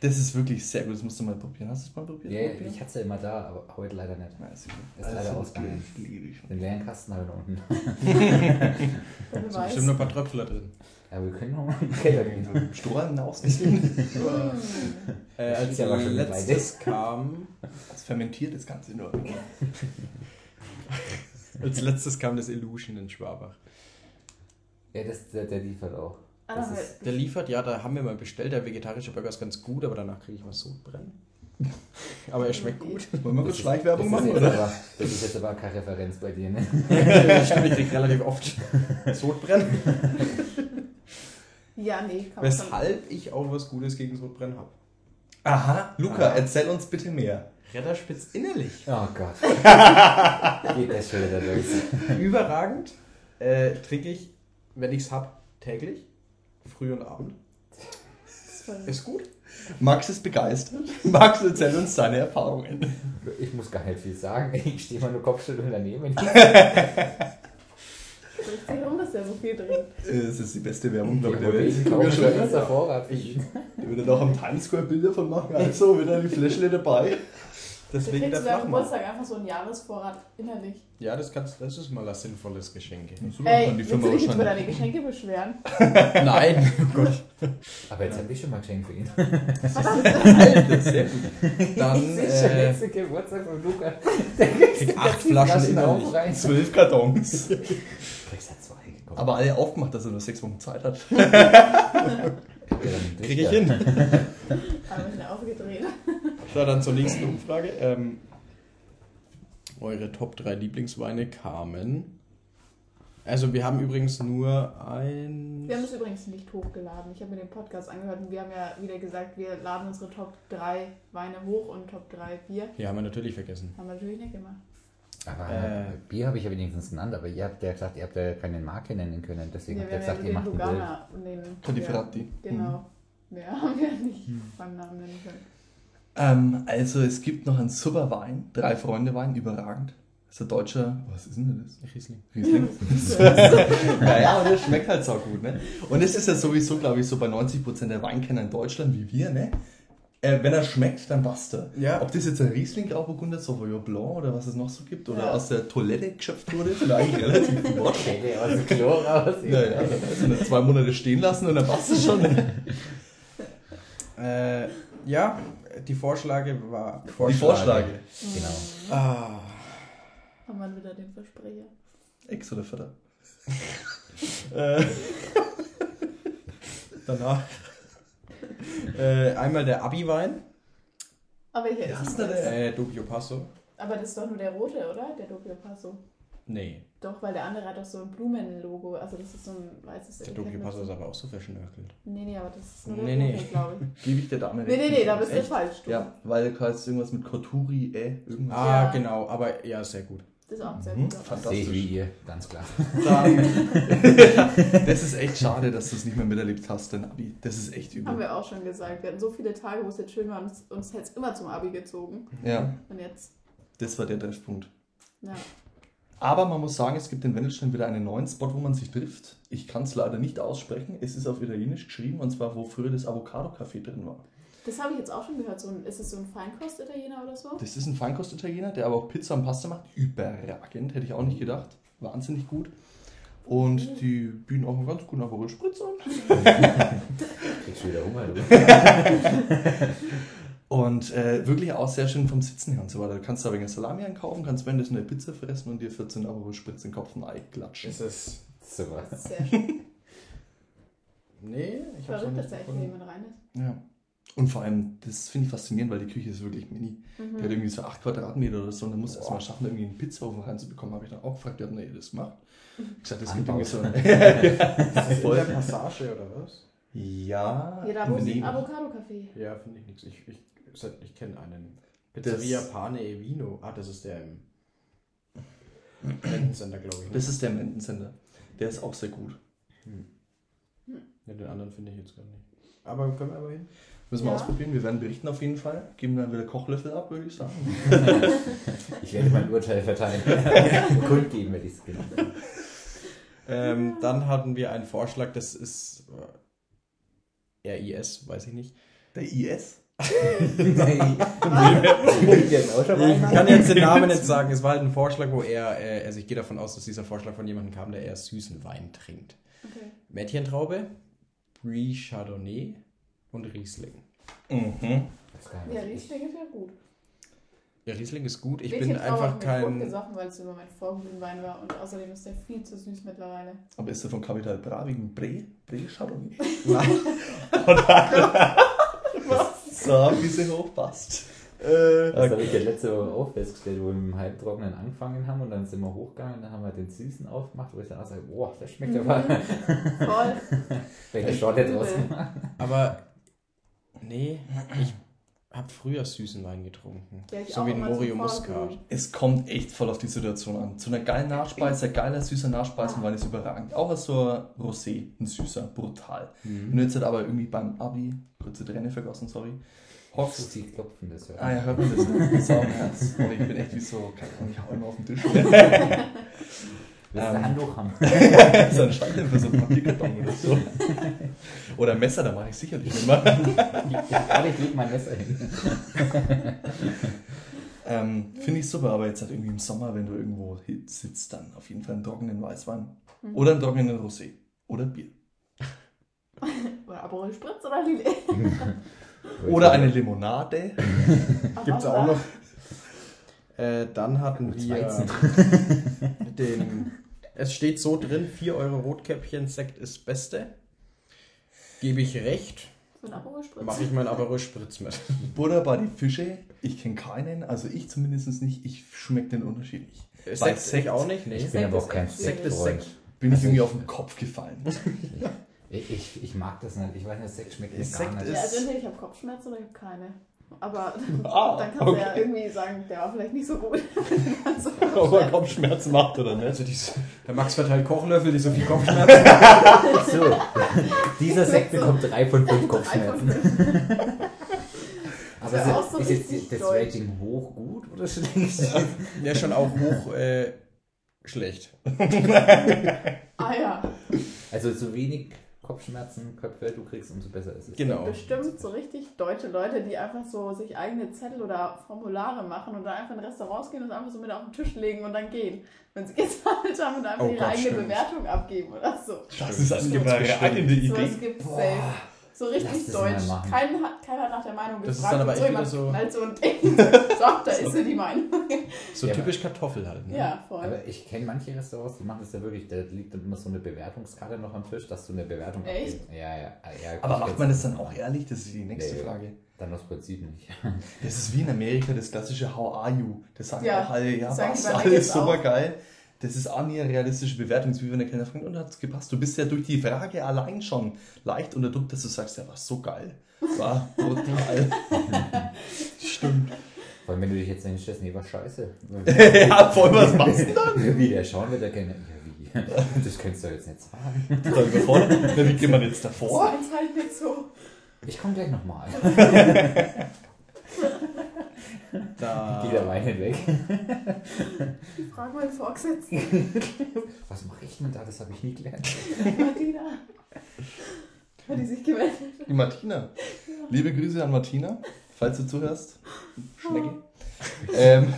Das ist wirklich sehr gut, das musst du mal probieren. Hast du es mal probiert? Ja, Rotbier? ich hatte es ja immer da, aber heute leider nicht. Ja, ist, Ist leider ausgegangen. Den leeren Kasten habe ich da unten. Da sind bestimmt noch ein paar Tröpfler drin. Ja, wir können noch mal in den Keller gehen. Strohhalm ausnehmen. Mm. Äh, Das als mit letztes kam, Das fermentiert das Ganze nur. als letztes kam das Illusion in Schwabach. Ja, das, der, der liefert auch. Ah, Das ist- Der liefert, ja, da haben wir mal bestellt. Der vegetarische Burger ist ganz gut, aber danach kriege ich was Sodbrennen. Aber er schmeckt gut. Wollen wir kurz Schleichwerbung machen, oder? Aber, das ist jetzt aber keine Referenz bei dir, ne? Stimmt, ich kriege relativ oft Sodbrennen. Ja, nee, kann man schon. Weshalb ich auch was Gutes gegen Sodbrennen habe. Aha, Luca, Ah. erzähl uns bitte mehr. Redderspitz innerlich. Oh Gott. Geht das schon wieder durch. Überragend. Äh, trinke ich, wenn ich es habe, täglich. Früh und Abend. Das ist gut. Max ist begeistert. Max, erzähl uns deine Erfahrungen. Ich muss gar nicht viel sagen. Ich stehe mal nur Kopfschütteln daneben. Ich sehe rum, dass der so viel trinkt. Es ist die beste Werbung, Ich glaube ich, der Welt. kaufe Wir schon schon- extra Vorrat. Ich, Ich würde auch am Times Square Bilder von machen. Also, wieder die Fläschle dabei. Du deswegen kriegst der Flachmann. Geburtstag einfach so einen Jahresvorrat innerlich. Ja, das, kannst, das ist mal ein sinnvolles Geschenk. So Ey, die willst du dich jetzt über deine Geschenke beschweren? Nein, oh Gott. Aber jetzt habe ich schon mal geschenkt für ihn. Alter, sehr gut. Dann Das ist schon äh, letzte Geburtstag von Luca. krieg acht Flaschen innerlich. rein. Zwölf Kartons. Du kriegst ja zwei. Komm. Aber alle aufgemacht, dass er nur sechs Wochen Zeit hat. Ja, Krieg ich hin. Haben wir ihn aufgedreht. So, dann zur nächsten Umfrage. Ähm, eure Top 3 Lieblingsweine kamen. Also wir haben übrigens nur ein... Wir haben es übrigens nicht hochgeladen. Ich habe mir den Podcast angehört und wir haben ja wieder gesagt, wir laden unsere Top 3 Weine hoch und Top 3 Bier. Ja, haben wir natürlich vergessen. Haben wir natürlich nicht gemacht. Aber Äh. Bier habe ich ja wenigstens genannt, aber ihr habt ja gesagt, ihr habt ja keine Marke nennen können. Deswegen Ja, habt ihr gesagt, ihr macht ein Bild. Lugana und den. Contiferati. Ja, genau. Mehr haben wir nicht beim Namen nennen können. Ähm, also, es gibt noch einen super Wein. Drei Freunde Wein, überragend. Das ist ein deutscher. Was ist denn das? Riesling. Riesling. naja, aber der schmeckt halt so gut, ne? Und es ist ja sowieso, glaube ich, so bei 90% der Weinkenner in Deutschland wie wir, ne? Äh, wenn er schmeckt, dann passt er. Ja. Ob das jetzt ein Riesling Grauburgunder, Sauvignon Blanc oder was es noch so gibt, oder Ja. aus der Toilette geschöpft wurde, ist eigentlich relativ wurscht. Der aus dem Klo raus. Naja, also nicht zwei Monate stehen lassen und dann passt es schon. Äh, ja, die Vorschläge war... Die Vorschläge. Genau. Ah, Haben wir wieder den Versprecher. Ex oder Vater? äh, danach. Äh, einmal der Abi-Wein. Aber welcher Ja, ist das? der- Äh, Doppio Passo. Aber das ist doch nur der rote, oder? Der Doppio Passo. Nee, Doch, weil der andere hat doch so ein Blumenlogo. Also das ist so ein weißes der Etikett so- ist aber auch so verschnörkelt. Nee, nee, aber das ist nur Nee, nee. glaube ich. Gebe ich der Dame Nee, nee, nee, da bist du Echt? falsch. Du. Ja, weil du heißt irgendwas mit Koturi, äh, irgendwas. Ah, Ja. genau, aber ja, sehr gut. Das ist auch ein sehr Mhm, Wein. fantastisch. Sehe ich wie ihr, ganz klar. Das ist echt schade, dass du es nicht mehr miterlebt hast, dein Abi. Das ist echt Haben übel. wir auch schon gesagt. Wir hatten so viele Tage, wo es jetzt schön war und uns, uns hätte es immer zum Abi gezogen. Ja, Und jetzt, das war der Treffpunkt. ja. Aber man muss sagen, es gibt in Wendelstein wieder einen neuen Spot, wo man sich trifft. Ich kann es leider nicht aussprechen. Es ist auf Italienisch geschrieben und zwar, wo früher das Avocado-Café drin war. Das habe ich jetzt auch schon gehört. So ein, ist es so ein Feinkost-Italiener oder so? Das ist ein Feinkost-Italiener, der aber auch Pizza und Pasta macht. Überragend, hätte ich auch nicht gedacht. Wahnsinnig gut. Und die bieten auch einen ganz guten Aperol Spritz an. Kriegst du wieder Hunger, du. Und äh, wirklich auch sehr schön vom Sitzen her und so weiter. Du kannst da wegen Salami einkaufen, kannst währenddessen eine Pizza fressen und dir 14 Aperol Spritz in den Kopf und Ei klatschen. Es ist Super. Sehr schön. Nee, ich habe Verrückt, dass da echt jemand rein ist. Ja. Und vor allem, das finde ich faszinierend, weil die Küche ist wirklich mini. Mhm. Die hat irgendwie so 8 Quadratmeter oder so und dann musst du erstmal schaffen, irgendwie einen Pizzaofen reinzubekommen. Habe ich dann auch gefragt, ja, nee, das macht. Ich gesagt, das gibt irgendwie so. In der Voll. Passage oder was? Ja. Ja, da wo ist ein Avocado-Café. Ja, finde ich nichts. Ich, ich, ich kenne einen. Pizzeria Das- Pane e Vino. Ah, das ist der im Rentencenter, glaube ich. ne? Das ist der Menden Center. Der ist auch sehr gut. Ja, den anderen finde ich jetzt gar nicht. Aber können wir aber hin? Müssen wir Ja. ausprobieren. Wir werden berichten auf jeden Fall. Geben dann wieder Kochlöffel ab, würde ich sagen. Ich werde mein Urteil verteilen. Kundgeben werde ich es genau. Ähm, dann hatten wir einen Vorschlag, das ist äh, RIS, weiß ich nicht. Der IS? Nein. Ich kann jetzt den Namen nicht sagen. Es war halt ein Vorschlag, wo er, äh, also ich gehe davon aus, dass dieser Vorschlag von jemandem kam, der eher süßen Wein trinkt. Okay. Mädchentraube, Brie Chardonnay und Riesling. Mhm. Ja, Riesling ist ja gut. Ja, Riesling ist gut. Ich bin einfach kein. hab ich gesoffen, weil es immer mein Vorglühenwein war und außerdem ist der viel zu süß mittlerweile. Aber ist der von Capital Bra wegen Bre? Bre Chardonnay? so, wie sie hochpasst. Äh, Das habe ich ja letzte Woche auch festgestellt, wo wir mit dem Halbtrockenen angefangen haben und dann sind wir hochgegangen und dann haben wir den Süßen aufgemacht, wo ich dann auch sage, boah, das schmeckt Mhm. aber. Voll. Welche Schorte draus aber nee, ich habe früher süßen Wein getrunken. Ja, ich so auch wie ein Morio Muscat. Es kommt echt voll auf die Situation an. Zu einer geilen Nachspeise, geiler, süßer Nachspeisenwein ist überragend. Auch als so ein Rosé, ein süßer, brutal. Wenn du jetzt halt aber irgendwie beim Abi, kurze Träne vergossen, sorry, hockst. Sie klopfen das ja. Ah ja, hört man das? Das ist auch ein Herz. Und ich bin echt wie so, keine Ahnung, ich hau immer auf den Tisch. Willst du Ähm. ein Handtuch haben? so ein Scheinwerfer, so ein Papierkarton oder so. Oder ein Messer, da mache ich sicherlich nicht mal. Ich leg mein Messer hin. Ähm, Finde ich super, aber jetzt halt irgendwie im Sommer, wenn du irgendwo sitzt, dann auf jeden Fall einen trockenen Weißwein. Mhm. Oder einen trockenen Rosé. Oder Bier. Oder Aperol Spritz oder Lillet. Oder eine Limonade. Gibt's auch noch. Äh, dann hatten wir den. Es steht so drin: 4 Euro Rotkäppchen, Sekt ist Beste. Gebe ich recht, Spritz. mache ich meinen Aperol Spritz mit. Butter bei die Fische. Ich kenne keinen, also ich zumindest nicht. Ich schmecke den Unterschied nicht. Bei Sekt, Sekt auch nicht? Nee. Ich bin aber auch kein Sekt ist Sektfreund. Sekt. Bin ich Also irgendwie ich- auf den Kopf gefallen. Ich, ich, ich mag das nicht. Ich weiß nicht, Sekt schmeckt mir Sekt gar nicht. Ja, ist- also entweder ich habe Kopfschmerzen oder ich habe keine. Aber Ah, dann kannst du ja okay. irgendwie sagen, der war vielleicht nicht so gut. Also, Ob er Kopfschmerzen macht oder nicht. Also diese, der Max verteilt Kochlöffel, die so viel Kopfschmerzen So, dieser Sekt bekommt drei von fünf Kopfschmerzen. Aber ist, so ist jetzt das. Rating hoch gut oder schlecht? Ja, schon auch hoch äh, schlecht. ah ja, Also so wenig Kopfschmerzen, Köpfe du kriegst, umso besser ist es. Genau. bestimmt so richtig deutsche Leute, die einfach so sich eigene Zettel oder Formulare machen und dann einfach in Restaurants gehen und einfach so mit auf den Tisch legen und dann gehen. Wenn sie gezahlt haben und einfach Oh ihre Gott, eigene stimmt. Bewertung abgeben oder so. Das ist eine gibt's überragende bestimmt. Idee. Gibt es safe. So richtig deutsch. Kein, hat- keiner hat nach der Meinung Das ist gefragt. dann aber echt wieder so- knallt so ein Ding. So, da ist so die Meinung. So Ja, typisch Kartoffel halt. Ne? Ja, voll. Aber ich kenne manche Restaurants, die machen das ja wirklich, da liegt dann immer so eine Bewertungskarte noch am Tisch, dass du eine Bewertung Echt? abgibst. Ja, ja. ja Aber macht man das dann auch ehrlich? Das ist die nächste Nee. Frage. Dann aus Prinzip nicht. Das ist wie in Amerika das klassische How are you? Das sagen Ja, auch alle, ja, was, alles super auch. geil. Das ist auch nie eine realistische Bewertung. Das wie wenn der Kellner fragt, und hat es gepasst? Du bist ja durch die Frage allein schon leicht unter Druck, dass du sagst, ja, war so geil. War brutal. Stimmt. Vor allem, wenn du dich jetzt nicht stellst, nee, war scheiße. ja, voll, was machst du dann? Wie, der schauen wir da gerne. Ja, wie? Das könntest du jetzt nicht sagen. Na, wie geht man jetzt Das davor? ist halt nicht so. Ich komme gleich nochmal. Da, Geht der Wein hinweg. Ich frage meinen Vorgesetzten. Was mache ich denn da? Das habe ich nie gelernt. Martina. Hat die sich gemeldet? Die Martina. Liebe Grüße an Martina, falls du zuhörst. Schnecke. Ähm,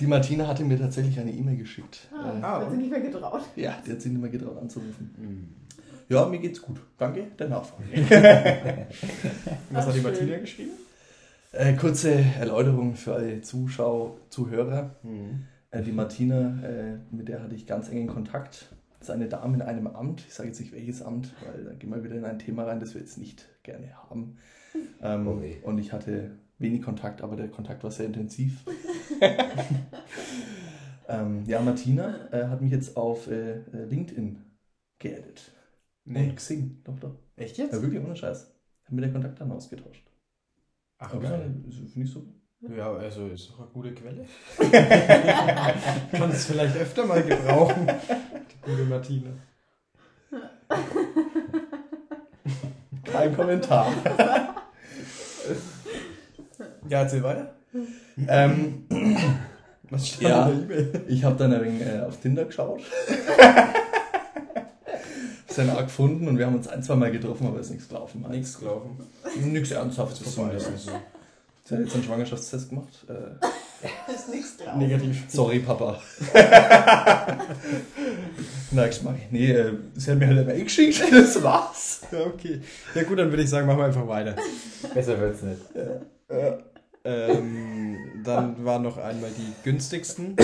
die Martina hatte mir tatsächlich eine E-Mail geschickt. Ah, Äh, hat sie nicht mehr getraut. ja, die hat sich nicht mehr getraut anzurufen. Hm. Ja, mir geht's gut. Danke der Nachfrage. Was Ach, hat die schön. Martina geschrieben? Äh, kurze Erläuterung für alle Zuschauer, Zuhörer. Hm. Äh, die Martina, äh, mit der hatte ich ganz engen Kontakt. Das ist eine Dame in einem Amt. Ich sage jetzt nicht welches Amt, weil da gehen wir wieder in ein Thema rein, das wir jetzt nicht gerne haben. Ähm, weh. und ich hatte wenig Kontakt, aber der Kontakt war sehr intensiv. ähm, ja, Martina äh, hat mich jetzt auf äh, äh, LinkedIn geaddet. Und Xing, doch, doch. Echt Ja, jetzt? wirklich, ohne Scheiß. Haben wir den Kontakt dann ausgetauscht. Ach, so, Finde ich so. Ja, also ist doch eine gute Quelle. Kann es vielleicht öfter mal gebrauchen. Die gute Martina. Kein Kommentar. Ja, erzähl weiter. ähm, Was stand Ja. in der E-Mail? ich habe dann ein wenig äh, auf Tinder geschaut. Sein A gefunden und wir haben uns ein, zwei Mal getroffen, aber ist nichts gelaufen. Nichts gelaufen. Nichts Ernsthaftes. Vorbei. Ja. Also, Sie hat jetzt einen Schwangerschaftstest gemacht. Äh, ist nichts drauf. negativ. sorry, Papa. Nächstes Mal. Nee, äh, sie hat mir halt eine Mail geschickt. Das war's. Ja, okay. Ja gut, dann würde ich sagen, machen wir einfach weiter. Besser wird's nicht. Ähm, dann waren noch einmal die günstigsten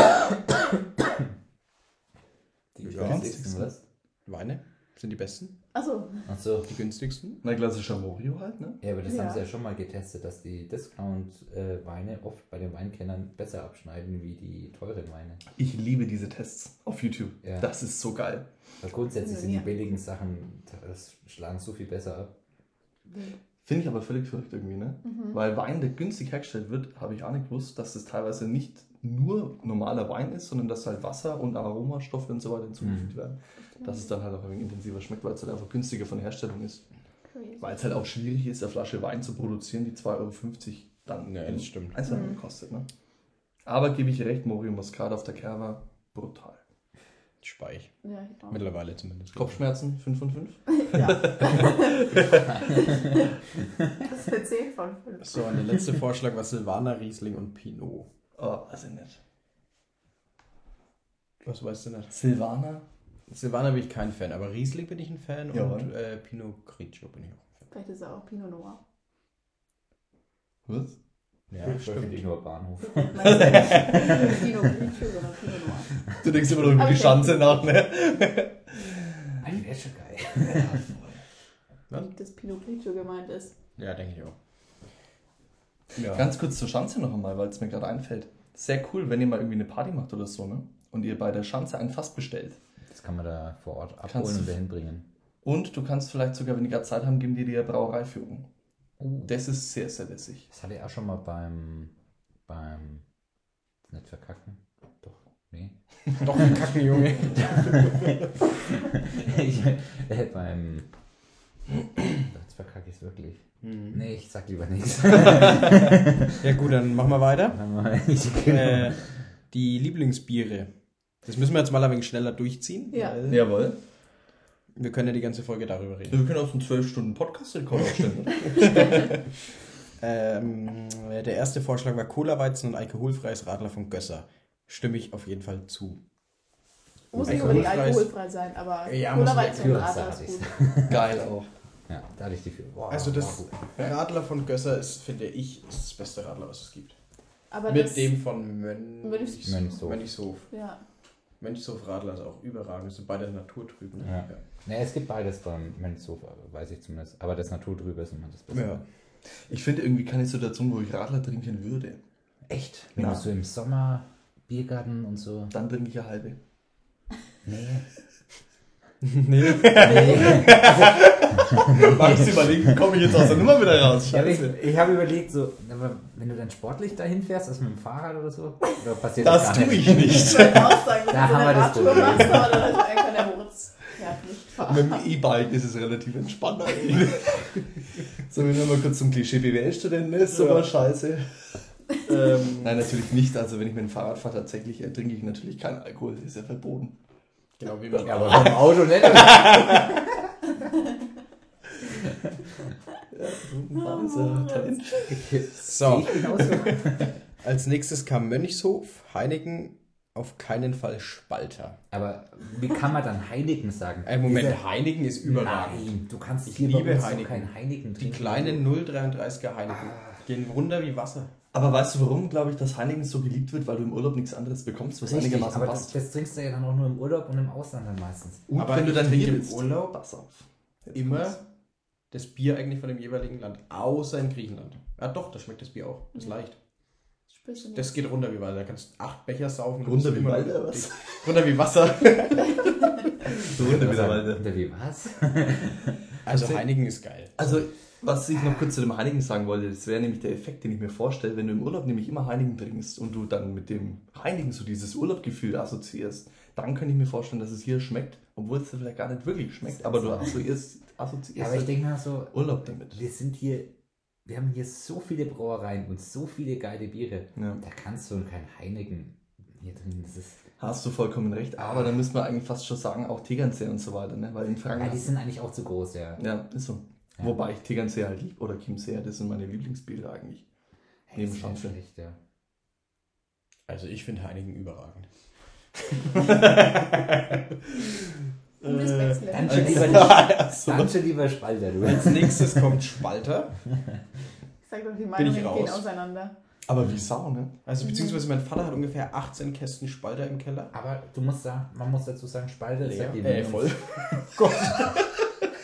Die Ja. günstigsten, was? Weine. Sind die besten? Achso, Achso. Die günstigsten? Na, klassischer Morio halt, ne? Ja, aber das Ja. haben sie ja schon mal getestet, dass die Discount-Weine oft bei den Weinkennern besser abschneiden wie die teuren Weine. Ich liebe diese Tests auf YouTube. Ja. Das ist so geil. Weil grundsätzlich sind die billigen Sachen, das schlagen so viel besser ab. Finde ich aber völlig verrückt irgendwie, ne? Weil Wein, der günstig hergestellt wird, habe ich auch nicht gewusst, dass das teilweise nicht nur normaler Wein ist, sondern dass halt Wasser und Aromastoffe und so weiter hinzugefügt Mhm. werden. Dass es dann halt auch ein wenig intensiver schmeckt, weil es halt einfach günstiger von Herstellung ist. crazy. Weil es halt auch schwierig ist, eine Flasche Wein zu produzieren, die 2,50 Euro dann Ja, das stimmt. Einzelhandel kostet, ne? Aber gebe ich recht, Morio Muscat auf der Kerber, brutal. Speich. Ja, ich auch. Mittlerweile zumindest. Kopfschmerzen, 5 von 5. Ja. das ist eine 10 von 5. So, und der letzte Vorschlag war Silvaner, Riesling und Pinot. Oh, also nicht. Was weißt du nicht? Silvaner, Silvaner bin ich kein Fan, aber Riesling bin ich ein Fan Jawohl. und äh, Pinot Grigio bin ich auch ein Vielleicht ist er auch Pinot Noir. was? Fan. Ja, Ich finde ich nur Bahnhof. Pinot Grigio, sondern Pinot Noir. Du denkst immer noch über die. Schanze nach, ne? Eigentlich wäre schon geil. Nicht, dass Pinot Grigio gemeint ist. Ja, denke ich auch. Ja. Ganz kurz zur Schanze noch einmal, weil es mir gerade einfällt. Sehr cool, wenn ihr mal irgendwie eine Party macht oder so, ne? Und ihr bei der Schanze ein Fass bestellt. Das kann man da vor Ort Kannst abholen du- und dahin bringen. Und du kannst vielleicht sogar, wenn die gerade Zeit haben, geben die dir Brauereiführung. Uh, Das ist sehr, sehr lässig. das hatte ich auch schon mal beim. beim. Nicht verkacken. Doch, nee. Doch ein Kacken, Junge. ich, äh, beim. Verkacke ich es wirklich. Hm. Nee, ich sag lieber nichts. Ja gut, dann machen wir weiter. äh, Äh, die Lieblingsbiere. Das müssen wir jetzt mal ein wenig schneller durchziehen. Ja. weil Jawohl. Wir können ja die ganze Folge darüber reden. Wir können auch so einen 12-Stunden-Podcast-Rekord aufstellen. Ähm, der erste Vorschlag war Cola-Weizen und alkoholfreies Radler von Gösser. Stimme ich auf jeden Fall zu. Muss nicht unbedingt alkoholfrei sein, aber Ja, muss Cola nicht Weizen und Radler ist ist. gut. Geil auch. Ja, da hatte ich die für. Boah, Also das gut. Radler von Gösser ist, finde ich, ist das beste Radler, was es gibt. Aber Mit dem von Mönch Mönchs- Mönchshof. Mönchshof. Ja. Mönchshof Radler ist auch überragend. Sind beide naturtrüben. Ja. Nee, es gibt beides beim Mönchshof, weiß ich zumindest. Aber das Naturtrübe ist immer das Beste. Ja. Ich finde irgendwie keine Situation, wo ich Radler trinken würde. Echt? Wenn Ja. du so im Sommer Biergarten und so. Dann trinke ich eine halbe. Nee. nee. Magst du überlegen, komme ich jetzt aus der Nummer wieder raus? Ja, ich ich habe überlegt, so, wenn du dann sportlich dahin fährst, also mit dem Fahrrad oder so, oder passiert Das gar tue nicht? ich nicht. Ich wollte auch sagen, wenn Da haben wir das Radtour Problem. ja. Mit dem E-Bike ist es relativ entspannt eigentlich. so, wenn man mal kurz zum Klischee BWL-Studenten ist, Ja. aber scheiße. ähm, Nein, natürlich nicht. Also, wenn ich mit dem Fahrrad fahre, tatsächlich äh, trinke ich natürlich keinen Alkohol. Das ist ja verboten. genau wie man. Ja, aber beim Auto nicht. Das ja Talent. So, als nächstes kam Mönchshof, Heineken, auf keinen Fall Spalter. Aber wie kann man dann Heineken sagen? Ein Moment, Diese- Heineken ist überragend. Nein, du kannst Ich hier liebe Heineken. kein Heineken Die trinken. kleinen 0,33er Heineken. Gehen runter wie Wasser. Aber weißt du, warum, glaube ich, dass Heineken so geliebt wird? Weil du im Urlaub nichts anderes bekommst, was Richtig, einigermaßen aber das, passt. das trinkst du ja dann auch nur im Urlaub und im Ausland dann meistens. Und Aber wenn du dann hier im Urlaub pass auf. Jetzt Immer kommt's. Das Bier eigentlich von dem jeweiligen Land. Außer in Griechenland. Ja doch, da schmeckt das Bier auch. Das ist leicht. Spürst du nicht? Das geht runter wie Wasser. Da kannst du acht Becher saufen. Runter wie Walder, was? Runter wie Wasser. Runter wieder, Walter. Unter wie was? Also Heineken ist geil. Also, was ich noch kurz zu dem Heineken sagen wollte, das wäre nämlich der Effekt, den ich mir vorstelle, wenn du im Urlaub nämlich immer Heineken trinkst und du dann mit dem Heineken so dieses Urlaubgefühl assoziierst, dann könnte ich mir vorstellen, dass es hier schmeckt, obwohl es vielleicht gar nicht wirklich schmeckt, aber du assoziierst, Ja, assoziierst aber ich denke mal so, Urlaub damit. wir sind hier, wir haben hier so viele Brauereien und so viele geile Biere. Ja. Da kannst du kein Heineken hier drin. Das ist, Hast du vollkommen recht, aber dann müsste man eigentlich fast schon sagen, auch Tegernsee und so weiter, ne? weil in ja, Frankreich... die sind eigentlich auch zu groß, ja. Ja, ist so. Ja. Wobei ich Tegernsee halt lieb oder Chiemsee, das sind meine Lieblingsbiere eigentlich. Hey, Neben ja Schanze. schlecht, ja. Also ich finde Heineken überragend. Gutes Äh, Wechsel. Dann schon lieber, dann schon lieber Spalter, du. Als nächstes kommt Spalter. Ich sag doch, die ich Meinungen gehen auseinander. aber wie Sau, ne? Also beziehungsweise mein Vater hat ungefähr 18 Kästen Spalter im Keller. Aber du musst sagen, man muss dazu sagen, Spalter ist ja die Äh, voll.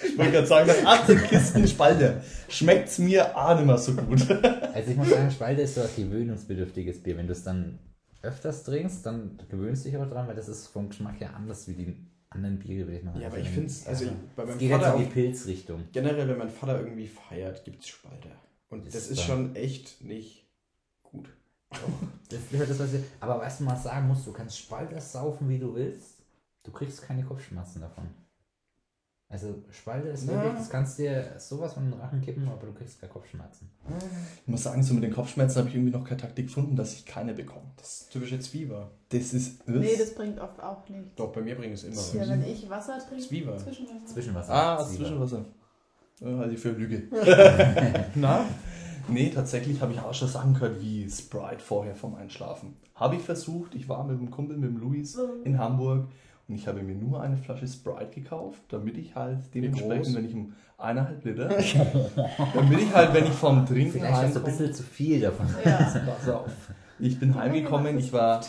Ich wollte gerade sagen, nach 18 Kisten Spalter schmeckt es mir auch nicht mehr so gut. Also ich muss sagen, Spalter ist so ein gewöhnungsbedürftiges Bier. Wenn du es dann öfters trinkst, dann gewöhnst du dich auch dran, weil das ist vom Geschmack her anders wie die anderen Biere, würde ich mal Ja, aber ich finde es, also bei meinem geht jetzt Vater in die Pilzrichtung. generell, wenn mein Vater irgendwie feiert, gibt es Spalter. Und Ist das ist schon echt nicht gut. Das ist halt das, was ich, aber was du mal sagen musst, du kannst Spalter saufen, wie du willst. Du kriegst keine Kopfschmerzen davon. Also Spalter ist Na. wirklich, das kannst dir sowas von den Rachen kippen, aber du kriegst keine Kopfschmerzen. Ich muss sagen, so mit den Kopfschmerzen habe ich irgendwie noch keine Taktik gefunden, dass ich keine bekomme. Das ist typische Zwieber. Das ist. Nee, das bringt oft auch nicht. Doch, bei mir bringt es immer was. Ja, wenn ich Wasser trinke, Zwieber. Zwischenwasser. Zwischenwasser. ah, das Zwiebel. Zwischenwasser. Ja, halte ich für Lüge. Na? Nee, tatsächlich habe ich auch schon Sachen gehört wie Sprite vorher vom Einschlafen. Habe ich versucht. Ich war mit einem Kumpel, mit dem Luis in Hamburg und ich habe mir nur eine Flasche Sprite gekauft, damit ich halt dementsprechend, wenn ich um eineinhalb Liter, damit ich halt, wenn ich vom Trinken Vielleicht hast du ein bisschen zu viel davon. Ja. Pass auf. Ich bin heimgekommen, ich war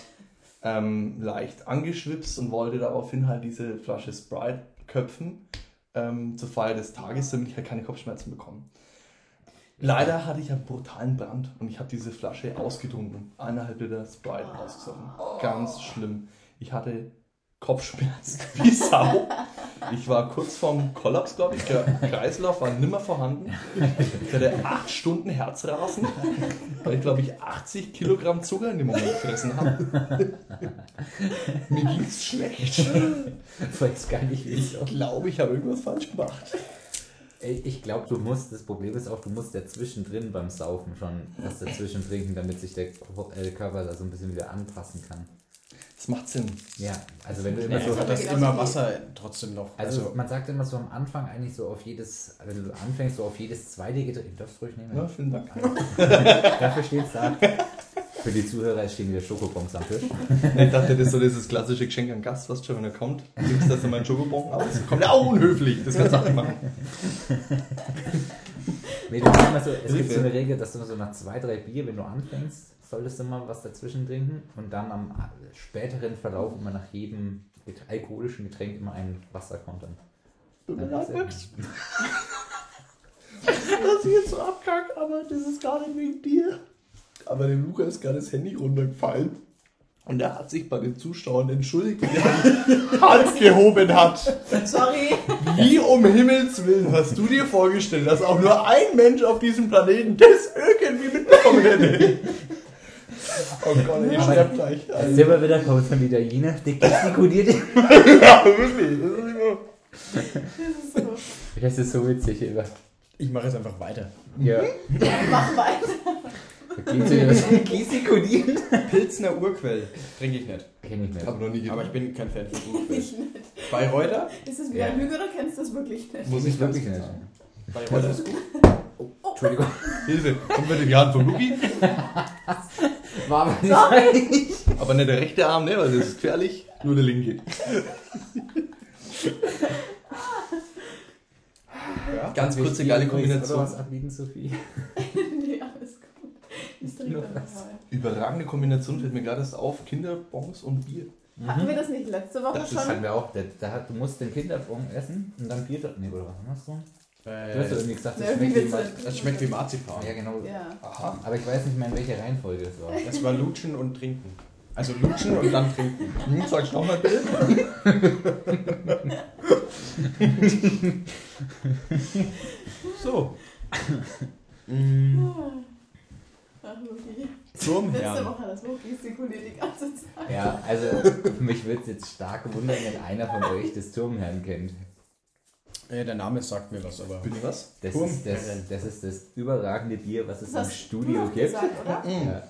ähm, leicht angeschwipst und wollte daraufhin halt diese Flasche Sprite köpfen ähm, zur Feier des Tages, damit ich halt keine Kopfschmerzen bekomme. Leider hatte ich einen brutalen Brand und ich habe diese Flasche ausgetrunken. Eineinhalb Liter Sprite ausgesoffen. Ganz schlimm. Ich hatte Kopfschmerzen wie Sau. Ich war kurz vorm Kollaps, glaube ich. Der Kreislauf war nimmer vorhanden. Ich hatte acht Stunden Herzrasen, weil ich, glaube ich, 80 Kilogramm Zucker in dem Moment gefressen habe. Mir ging es schlecht. Ich weiß gar nicht, Ich glaube, ich habe irgendwas falsch gemacht. Ich glaube, du musst, das Problem ist auch, du musst ja zwischendrin beim Saufen schon was dazwischen trinken, damit sich der äh, Körper da so ein bisschen wieder anpassen kann. Das macht Sinn. Ja, also wenn du immer Ja, so. hat das immer Wasser trotzdem noch. Also, Also, man sagt immer so am Anfang eigentlich so auf jedes, wenn du anfängst, so auf jedes zweite Getränk. Du darfst ruhig nehmen. Ja, vielen Dank. Dafür steht da. Für die Zuhörer stehen wieder Schokobons am Tisch. Ich dachte, das ist so dieses klassische Geschenk an Gast, was schon, wenn er kommt. Nimmst das in meinen Schokobon aus. Kommt ja auch unhöflich. Das kannst du auch nicht machen. Nee, du immer so, es gibt so eine Regel, dass du so nach zwei, drei Bier, wenn du anfängst, solltest du mal was dazwischen trinken und dann am späteren Verlauf immer nach jedem get- alkoholischen Getränk immer ein Wasser kontern. Tut mir leid, Max. Dass ich jetzt so abkacke, aber das ist gar nicht wegen dir. Aber dem Luca ist gerade das Handy runtergefallen. Und er hat sich bei den Zuschauern entschuldigt, wie er die Hand gehoben hat. Sorry. Wie um Himmels Willen hast du dir vorgestellt, dass auch nur ein Mensch auf diesem Planeten das irgendwie mitbekommen hätte? Oh Gott, ich Aber- sterb gleich. Jetzt sind wir wieder bei unserem Italiener, der gestikuliert. Ja, wirklich. Das ist immer Das ist so. Das ist so witzig immer. ich mache jetzt einfach weiter. Ja. Mach weiter. Gestikulieren? Pilzner Urquell trinke ich nicht. Kenn ich nicht. Hab noch nie Aber gedacht. ich bin kein Fan von Urquell. Ich nicht. Bayreuther? Ist es wie Ja. ein Lüge oder kennst du das wirklich nicht? Muss ich ich wirklich kurz nicht. sagen. Bayreuther ist gut. Entschuldigung. Hilfe, kommt bitte die Hand von Luki. War aber nicht. Aber nicht der rechte Arm, ne, weil das ist gefährlich. Nur der linke. Ja. Ganz kurze, geile Kombination. Oder was abbiegen, Sophie? nee, alles gut. Trieb dabei. Überragende Kombination fällt mir gerade erst auf. Kinderbons und Bier. Hatten wir das nicht letzte Woche Das ist Das schon? hatten wir auch. Da, da hat, du musst den Kinderbon essen und dann Bier. Nee, oder was machst du? Du hast ja irgendwie gesagt, das Ja, schmeckt wie das schmeckt wie Marzipan. Ja, genau. Ja. Aha. Aber ich weiß nicht mehr, in welcher Reihenfolge es war. Das war Lutschen und Trinken. Also Lutschen und dann Trinken. Hm, sag ich nochmal bitte. So. Mm, Ach, Loki. Zum Letzte Herrn. Woche hat das Loki gestikuliert die ganze Zeit. Ja, also mich würde es jetzt stark wundern, wenn einer von euch das Turmherrn kennt. Äh, der Name sagt mir was, aber. Bitte was? Das Turm. ist das, das ist das überragende Bier, was es Das im Studio gibt. gesagt, oder? Ja,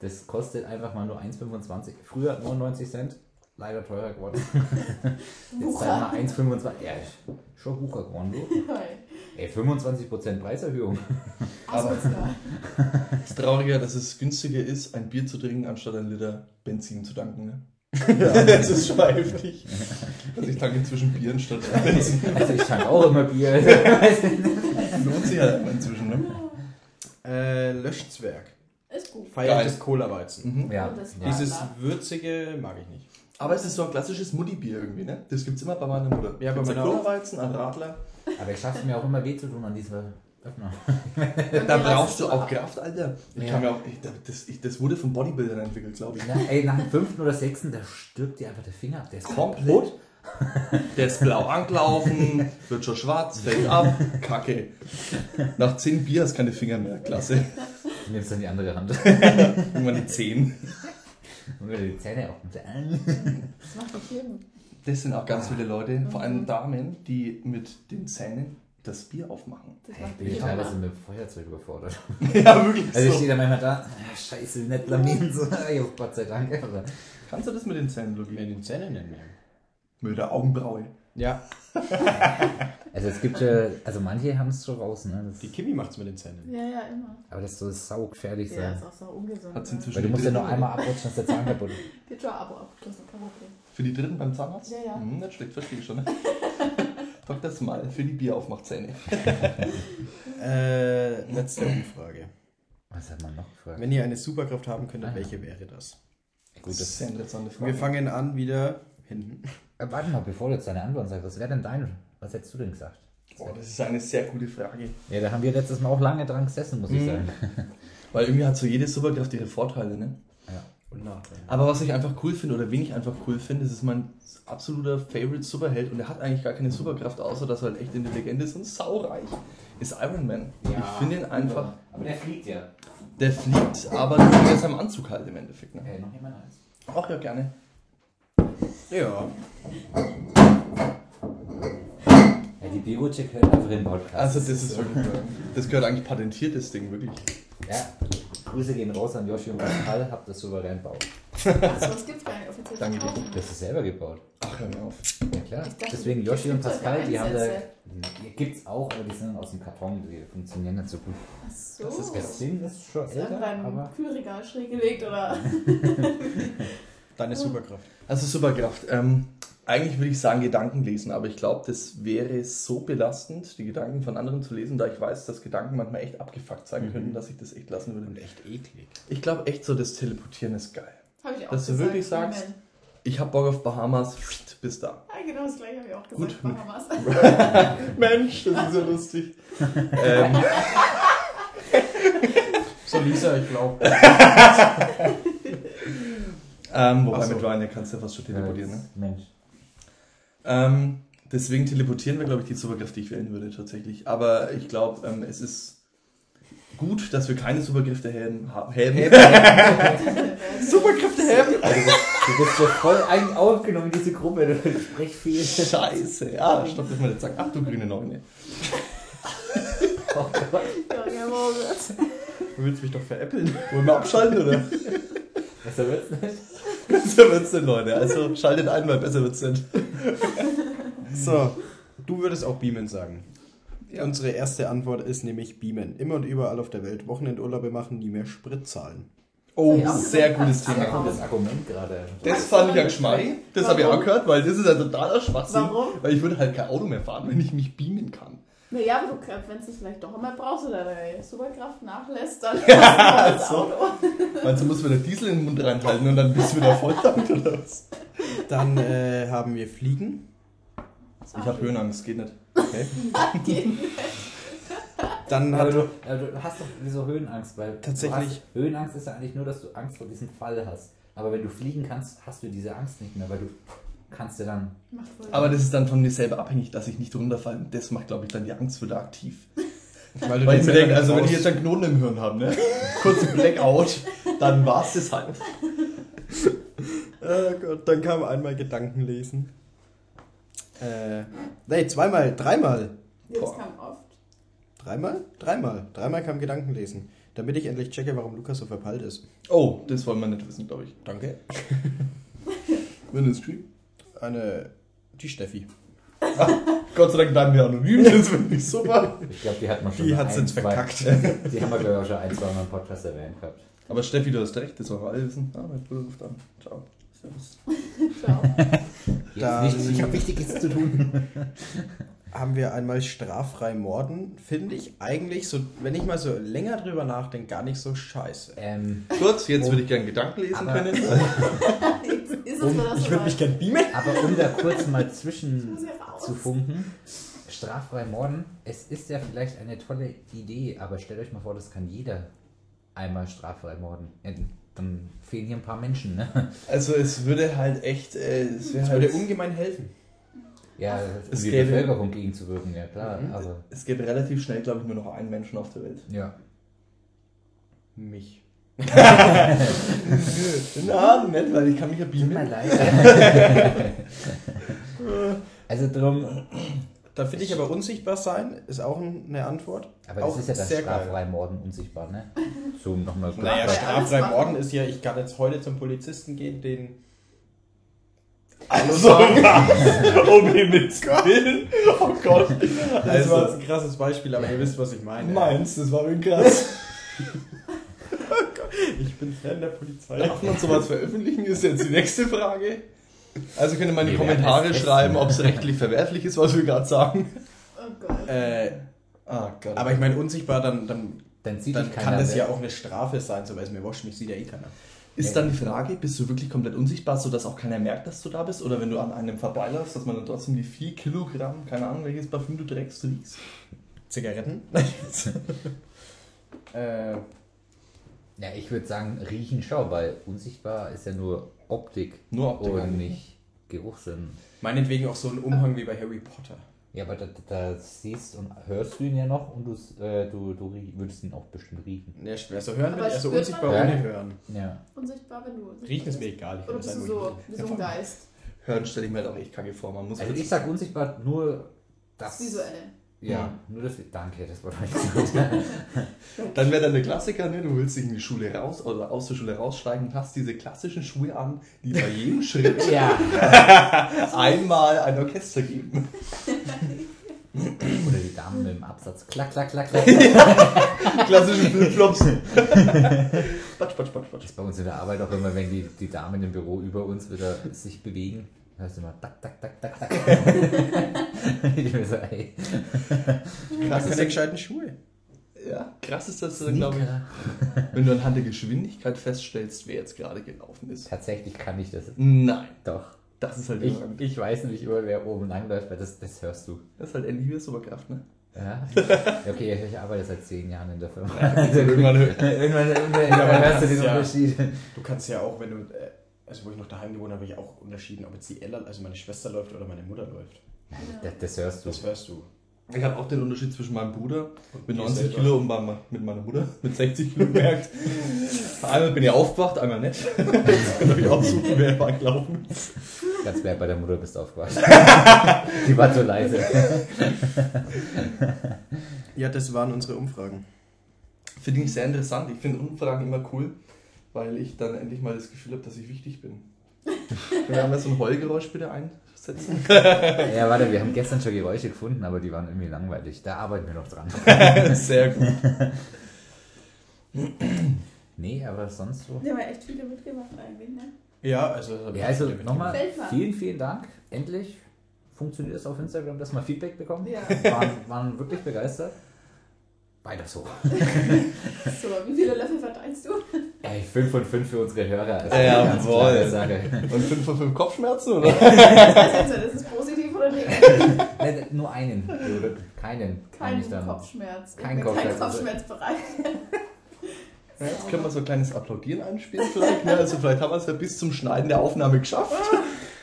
das kostet einfach mal nur 1,25. Früher 99 Cent, leider teurer geworden. Jetzt zahlen wir 1,25. Ja, schon Bucher geworden, du. Ey, 25% Preiserhöhung. Aber- ist trauriger, dass es günstiger ist, ein Bier zu trinken, anstatt ein Liter Benzin zu tanken. Ne? Ja, das ist schon heftig. Also ich tanke inzwischen Bier anstatt Benzin. Also ich tank auch immer Bier. Lohnt sich halt inzwischen, ne? Äh, Löschzwerg. Ist gut. Geil. Cola-Weizen. Mhm. ja. Dieses würzige mag ich nicht. Aber es ist so ein klassisches Mutti-Bier irgendwie, ne? Das gibt's immer bei meiner Mutter. Ja, bei meiner. Cola-Weizen, ein Radler. Aber ich schaffe mir auch immer weh zu tun an dieser. Da brauchst du auch Kraft, Alter. Ich Ja. kann mir auch, ich, das, ich, das wurde von Bodybuildern entwickelt, glaube ich. Na, ey, nach dem fünften oder sechsten, da stirbt dir einfach der Finger ab. Der ist Komplett. kaputt. Der ist blau angelaufen, wird schon schwarz, fällt ab, kacke. Nach 10 Bier hast du keine Finger mehr, klasse. Du nimmst dann die andere Hand. Irgendwann die 10. Und wieder die Zähne auch. Das macht nicht jedem. Das sind auch ganz viele Leute, vor allem Damen, die mit den Zähnen das Bier aufmachen. Das Ich macht bin nicht teilweise mit dem Feuerzeug überfordert. Ja, wirklich Also ich so. stehe da manchmal da, ah, scheiße, nicht blamieren, so, ja, Gott sei Dank. Aber Kannst du das mit den Zähnen, Mit Logi? den Zähnen nennen wir. Mit der Augenbraue. Ja, Also es gibt ja, also manche haben es schon raus, ne? Das, die Kimi macht's mit den Zähnen. Ja, ja, immer. aber das soll saugefährlich Ja, sein. ist auch so ungesund. Hat's ne? inzwischen Weil du musst ja noch einmal abrutschen, dass der Zahn kaputt ist. Geht schon Abo abgeschlossen, kein Problem. Für die Dritten beim Zahnarzt? Ja, ja. Hm, nicht schlecht, verstehe ich schon. Ne? Dr. Smile für die Bieraufmachzähne. Äh, letzte Umfrage. Was hat man noch gefragt? Wenn ihr eine Superkraft haben könntet, Ah, ja. welche wäre das? Gut, Das das, ist eine interessante Frage. Wir fangen an wieder hinten. äh, warte mal, bevor du jetzt deine Antwort sagst, was wäre denn dein, was hättest du denn gesagt? Boah, das ist eine sehr gute Frage. Ja, da haben wir letztes Mal auch lange dran gesessen, muss ich Mhm. sagen. Weil irgendwie hat so jede Superkraft ihre Vorteile, ne? Ja. Und Nachteile. Aber was ich einfach cool finde oder wen ich einfach cool finde, das ist mein absoluter Favorite Superheld und er hat eigentlich gar keine Superkraft, außer dass er halt echt in der Legende ist und saureich. Ist Iron Man. ich finde ihn einfach, Aber der fliegt ja. der fliegt, aber nur in seinem Anzug halt im Endeffekt. Ne? Äh, noch jemand eins? Ach ja, gerne. Ja. Ja, die Biorutsche gehört einfach in den Podcast. Also das ist wirklich, das gehört eigentlich patentiert, das Ding, wirklich. Ja, Grüße gehen raus an Joshi und Pascal, habt das souverän gebaut. Also, das gibt's gar nicht offiziell. Danke zu kaufen. Das ist selber gebaut. Ach, hör mir auf. Ja klar. Ich dachte, Deswegen das Joshi und gibt's Pascal, die haben da. Einsätze. Die gibt's auch, aber die sind aus dem Karton, die funktionieren nicht so gut. Ach so. Das ist Das Ding ist schon Ist einfach älter, ein aber. Kühlregal schräg gelegt oder? Deine Superkraft. Also Superkraft. Ähm, eigentlich würde ich sagen Gedanken lesen, aber ich glaube, das wäre so belastend, die Gedanken von anderen zu lesen, da ich weiß, dass Gedanken manchmal echt abgefuckt sein Mhm. könnten, dass ich das echt lassen würde. Und echt eklig. Ich glaube echt so, das Teleportieren ist geil. Habe ich auch Dass du gesagt. wirklich sagst, Amen. Ich habe Bock auf Bahamas, bis da. Ja, genau das gleiche habe ich auch gesagt. Gut. Bahamas. Mensch, das ist ja lustig. ähm, So, Lisa, ich glaube. ähm, wobei so. mit Ryanair kannst du ja fast schon teleportieren. Ne? Mensch. Ähm, deswegen teleportieren wir, glaube ich, die Superkraft, die ich wählen würde, tatsächlich. Aber ich glaube, ähm, es ist gut, dass wir keine Superkräfte haben. haben. Superkräfte haben? Also, du, bist ja voll aufgenommen in diese Gruppe, du sprichst viel. Scheiße. Ja, stopp, dass man jetzt sagt, ach du grüne Neune. Oh Gott. Du willst mich doch veräppeln. Wollen wir abschalten, oder? Besser wird's nicht. besser wird's denn, Leute. Also schaltet ein, weil besser wird's nicht. So, du würdest auch beamen sagen. Unsere erste Antwort ist nämlich beamen. Immer und überall auf der Welt Wochenendurlaube machen, die mehr Sprit zahlen. Oh, Ja. sehr gutes Da Thema. kommt das Argument gerade. Das fand ich ja geschmeidig. Das habe ich auch gehört, weil das ist ein totaler Schwachsinn. Warum? Weil ich würde halt kein Auto mehr fahren, wenn ich mich beamen kann. Naja, aber du, wenn du es vielleicht doch einmal brauchst oder deine Superkraft nachlässt, dann du das so. Auto. Meinst du, musst wieder Diesel in den Mund reinhalten und dann bist du wieder volltankt oder was? Dann äh, haben wir Fliegen. Ich habe Höhenangst, geht nicht. Okay. Dann Aber hat du, du hast doch wieso Höhenangst, weil Tatsächlich. Du hast, Höhenangst ist ja eigentlich nur, dass du Angst vor diesem Fall hast. Aber wenn du fliegen kannst, hast du diese Angst nicht mehr, weil du kannst ja dann. Voll Aber das ist dann von mir selber abhängig, dass ich nicht runterfalle. Das macht, glaube ich, dann die Angst wieder aktiv. weil du Weil ich mir denke, also nicht wenn ich raus- jetzt einen Knoten im Hirn habe, ne? kurze Blackout, dann war es das halt. Oh Gott, dann kam einmal Gedankenlesen. Äh, nee, zweimal, dreimal. Nee, das Boah. kam oft. Dreimal? Dreimal. Dreimal kam Gedankenlesen. Damit ich endlich checke, warum Lukas so verpeilt ist. Oh, das wollen wir nicht wissen, glaube ich. Danke. Es Stream. Eine, die Steffi. Gott sei Dank bleiben wir anonym, das finde ich super. Ich glaube, die hat man schon. Die hat's ein, jetzt zwei- verkackt. Die haben wir, glaube ich, auch schon ein, zwei Mal im Podcast erwähnt gehabt. Aber Steffi, du hast recht, das sollen wir alle wissen. Ah, mein Bruder ruft an. Ciao. Servus. Ciao. Ich habe Wichtiges zu tun. Haben wir einmal straffrei morden. Finde ich eigentlich so, wenn ich mal so länger drüber nachdenke, gar nicht so scheiße. Ähm, Gut, jetzt würde ich gerne Gedanken lesen Aber- können. Um- Ich würde mich gern beamen. aber um da kurz mal zwischen zu funken, straffrei morden, es ist ja vielleicht eine tolle Idee, aber stellt euch mal vor, das kann jeder einmal straffrei morden. Dann fehlen hier ein paar Menschen, ne? Also es würde halt echt, äh, es Das halt, würde ungemein helfen. Ja, Es um die gäbe- Bevölkerung gegenzuwirken, ja klar, Mhm. aber es gäbe relativ schnell, glaube ich, nur noch einen Menschen auf der Welt. ja. Mich. Na, nicht, weil ich kann mich ja Tut beamen. mir leid. also drum, Da finde ich aber unsichtbar sein, ist auch eine Antwort. aber Auch das ist ja das straffrei morden unsichtbar, ne? So nochmal Naja, straffrei morden ist ja, ich kann jetzt heute zum Polizisten gehen, den. Also, um Himmels Willen. Oh Gott. Das war jetzt Also, ein krasses Beispiel, aber ihr wisst, was ich meine. meins, das war wirklich krass. Ich bin Fan der Polizei. Darf man sowas veröffentlichen, ist jetzt die nächste Frage. Also könnt ihr mal in die Kommentare schreiben, ob es rechtlich verwerflich ist, was wir gerade sagen. Oh Gott. Äh, Ah Gott. aber ich meine, unsichtbar, dann, dann, Dann sieht dann kann das ja auch eine Strafe sein, so weil es mir wurscht, mich sieht ja eh keiner. ist dann die Frage, bist du wirklich komplett unsichtbar, sodass auch keiner merkt, dass du da bist? Oder wenn du an einem vorbeiläufst, dass man dann trotzdem die 4 Kilogramm, keine Ahnung, welches Parfüm du trägst, riechst? Zigaretten? äh, Ja, ich würde sagen, riechen schon, weil unsichtbar ist ja nur Optik Nur Optik. und nicht Geruchssinn. meinetwegen auch so ein Umhang wie bei Harry Potter. Ja, aber da, da siehst und hörst du ihn ja noch und du, äh, du, du rie- würdest ihn auch bestimmt riechen. Ja, schwer so hören, Aber also unsichtbar man- ohne hören. Ja. Unsichtbar, wenn du. unsichtbar Riechen ist mir egal. Ich Oder bist du so, wie so ein Geist? Hören stelle ich mir halt auch echt kacke vor. Man muss Also ich sag unsichtbar nur das. Das Visuelle. Ja, nur das. Danke, das war nicht gut. Dann wäre dann der Klassiker, ne? du willst dich in die Schule raus oder aus der Schule raussteigen und hast diese klassischen Schuhe an, die bei jedem Schritt einmal ein Orchester geben. Oder die Damen mit dem Absatz. Klack, klack, klack, klack. Klassische Flipflops. Batsch, batsch, batsch, batsch. Das ist bei uns in der Arbeit auch immer, wenn die, die Damen im Büro über uns wieder sich bewegen. Hörst du immer tak, tak, tak, tak, tak. ich mir so, ey. Krass, keine gescheiten Schuhe. Ja, krass ist das, glaube ich, wenn du anhand der Geschwindigkeit feststellst, wer jetzt gerade gelaufen ist. Tatsächlich kann ich das. Nein, Doch. das ist halt Ich, ich weiß nicht immer, wer oben langläuft, weil das, das hörst du. Das ist halt ähnlich wie das Superkraft, ne? Ja. Okay, ich arbeite seit zehn Jahren in der Firma. Irgendwann hört- Irgendwann, irgendwann aber hörst du den ja- Unterschied. Du kannst ja auch, wenn du, äh, also wo ich noch daheim gewohnt habe, habe ich auch unterschieden, ob jetzt die Ella, also meine Schwester läuft oder meine Mutter läuft. Das, das hörst du. Das hörst du. Ich habe auch den Unterschied zwischen meinem Bruder mit dir 90 selber. Kilo und meinem, mit meiner Mutter mit 60 Kilo gemerkt. einmal bin ich aufgewacht, einmal nicht. Jetzt könnt ihr euch aussuchen, wer war gelaufen. Ganz mehr bei der Mutter bist du aufgewacht. Die war zu leise. Ja, das waren unsere Umfragen. Finde ich sehr interessant. Ich finde Umfragen immer cool, weil ich dann endlich mal das Gefühl habe, dass ich wichtig bin. Können wir einmal so ein Heulgeräusch bitte einsetzen? Ja, warte, wir haben gestern schon Geräusche gefunden, aber die waren irgendwie langweilig. Da arbeiten wir noch dran. Sehr gut. Nee, aber sonst so. Die haben ja echt viele mitgemacht eigentlich, ne? Ja, also. Ja, also nochmal vielen, vielen Dank. Endlich funktioniert es auf Instagram, dass wir Feedback bekommen. Ja. Waren, waren wirklich begeistert. Weiter so. So, wie viele Löffel verteilst du? Ey, 5 von 5 für unsere Hörer. Also Ja, ganz jawohl. Sache. Und 5 von 5 Kopfschmerzen, oder? Ist es positiv oder negativ? Nein, nur einen. Keinen. Kein Eigentlich dann. Kopfschmerz. Kein Kopfschmerz, Kein Kopfschmerzbereich. Ja, jetzt können wir so ein kleines Applaudieren einspielen vielleicht. Ne? Also vielleicht haben wir es ja bis zum Schneiden der Aufnahme geschafft.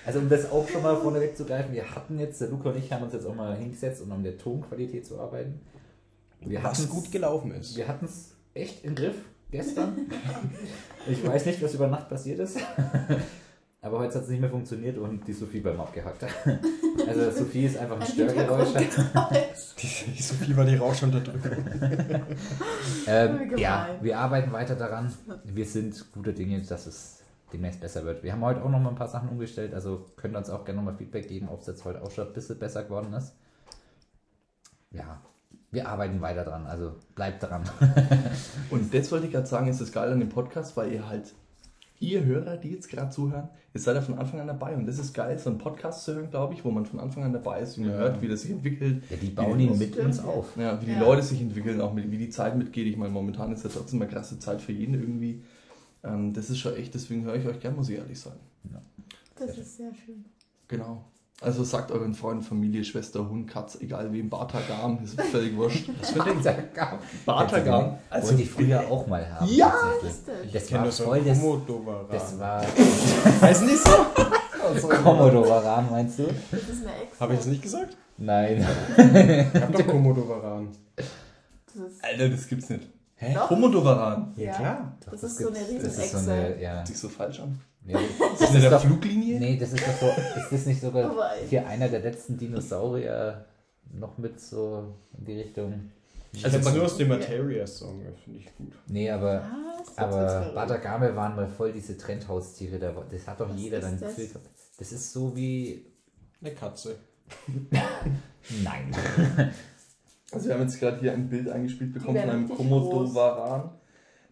Also um das auch schon mal vorneweg zu greifen, wir hatten jetzt, der Luca und ich haben uns jetzt auch mal hingesetzt, um an der Tonqualität zu arbeiten. Wir Was gut gelaufen ist. Wir hatten es echt im Griff gestern. ich weiß nicht, was über Nacht passiert ist. Aber heute hat es nicht mehr funktioniert und die Sophie beim abgehackt. Also Sophie ist einfach ein Ein Störgeräusch. Die, die Sophie war die Rauschunterdrückung. Ähm, ja, wir arbeiten weiter daran. Wir sind guter Dinge, dass es demnächst besser wird. Wir haben heute auch noch mal ein paar Sachen umgestellt, also könnt ihr uns auch gerne noch mal Feedback geben, ob es jetzt heute auch schon ein bisschen besser geworden ist. Ja, wir arbeiten weiter dran, also bleibt dran. Und das wollte ich gerade sagen, ist das geil an dem Podcast, weil ihr halt, ihr Hörer, die jetzt gerade zuhören, ihr seid ja von Anfang an dabei. Und das ist geil, so einen Podcast zu hören, glaube ich, wo man von Anfang an dabei ist und Ja. hört, wie das sich entwickelt. Ja, die wie bauen die ihn mit uns ja. auf. Ja, wie die Ja. Leute sich entwickeln, auch mit, wie die Zeit mitgeht. Ich meine, momentan ist ja trotzdem eine krasse Zeit für jeden irgendwie. Ähm, das ist schon echt, deswegen höre ich euch gern, muss ich ehrlich sagen. Das ist sehr schön. Genau. Also sagt euren Freunden, Familie, Schwester, Hund, Katz, egal wem, Bartagam, ist völlig wurscht. Was für ein Ding? Bartagam. Also, Wollte ich früher auch mal haben. Ja! Das war voll das, Komodowaran. das war Heißen die so? Komodowaran, meinst du? Das ist eine Ex. Habe ich es nicht gesagt? Nein. Ich hab doch Komodowaran. Das ist, Alter, das gibt's nicht. Hä? Komodowaran. Ja, klar. Das ist so eine. Das ist eine, ja. Hört sich so falsch an. Ja. Ist das eine doch- Fluglinie? Nee, das ist doch so. Ist das nicht sogar hier einer der letzten Dinosaurier noch mit so in die Richtung? Ich Also also man- nur aus dem Materia-Song, das finde ich gut. Nee, aber. Was? Das Aber ist. Batagame waren mal voll diese Trendhaustiere. Da, das hat doch Was jeder ist dann das? gefühlt. Das ist so wie. Eine Katze. Nein. Also wir haben jetzt gerade hier ein Bild eingespielt bekommen von einem Komodowaran.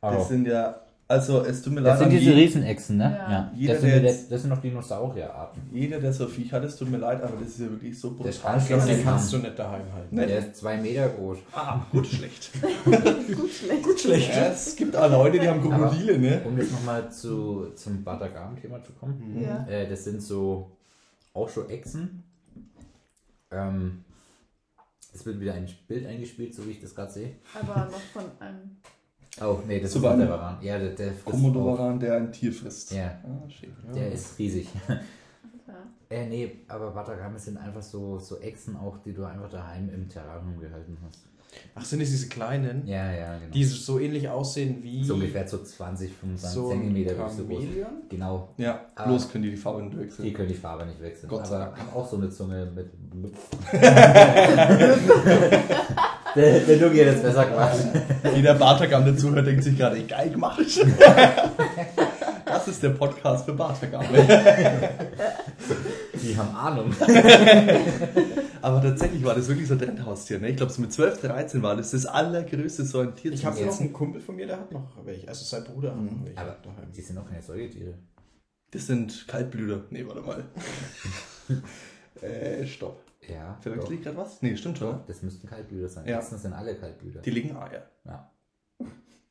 Das Oh. sind ja, also es tut mir leid Das sind diese Riesenechsen, ne? Ja. Jeder, das, sind der die, jetzt- das sind noch Dinosaurierarten. jeder, der so Viech hat, es tut mir leid, aber das ist ja wirklich so brutal. Ich glaube, Ja, den das kannst du nicht daheim halten. Ne? Der ist zwei Meter groß. Ah, gut, schlecht. Gut schlecht. Gut schlecht. Ja, es gibt auch Leute, die haben Krokodile, ne? Um jetzt nochmal zu, zum Batagame-Thema zu kommen. Ja. Äh, das sind so auch schon Echsen. Ähm, es wird wieder ein Bild eingespielt, so wie ich das gerade sehe. Aber noch von einem. Oh, nee, das Super. ist der Varan. Ja, der, der frisst Komodowaran, der ein Tier frisst. Ja, Ah, schön. der ist riesig. Ja. äh, nee, aber Batagame sind einfach so, so Echsen auch, die du einfach daheim im Terrarium gehalten hast. Ach, sind es diese kleinen, Ja, ja, genau. die so ähnlich aussehen wie so ungefähr so 20, 25 so ein Zentimeter so groß. Genau. Ja, Ah. bloß können die die Farbe nicht Die wechseln. können die Farbe nicht wechseln. Gott sei aber Dank. haben auch so eine Zunge mit. der, der Lugi hat es besser gemacht. Jeder Bartagam, der zuhört, denkt sich gerade, geil gemacht. Das ist der Podcast für Bartagam. Die haben Ahnung. Aber tatsächlich war das wirklich so ein Trendhaustier. Ne? Ich glaube, so mit 12, 13 war das das allergrößte so ein Tier Ich habe noch Essen. einen Kumpel von mir, der hat noch welche. Also sein Bruder hat noch welche Aber daheim. die sind auch keine Säugetiere. Das sind Kaltblüter. Nee, warte mal. äh, stopp. Ja. Vielleicht doch. liegt gerade was? Nee, stimmt schon. Das müssten Kaltblüter sein. Ja. Echsen sind alle Kaltblüter. Die legen Eier. Ja.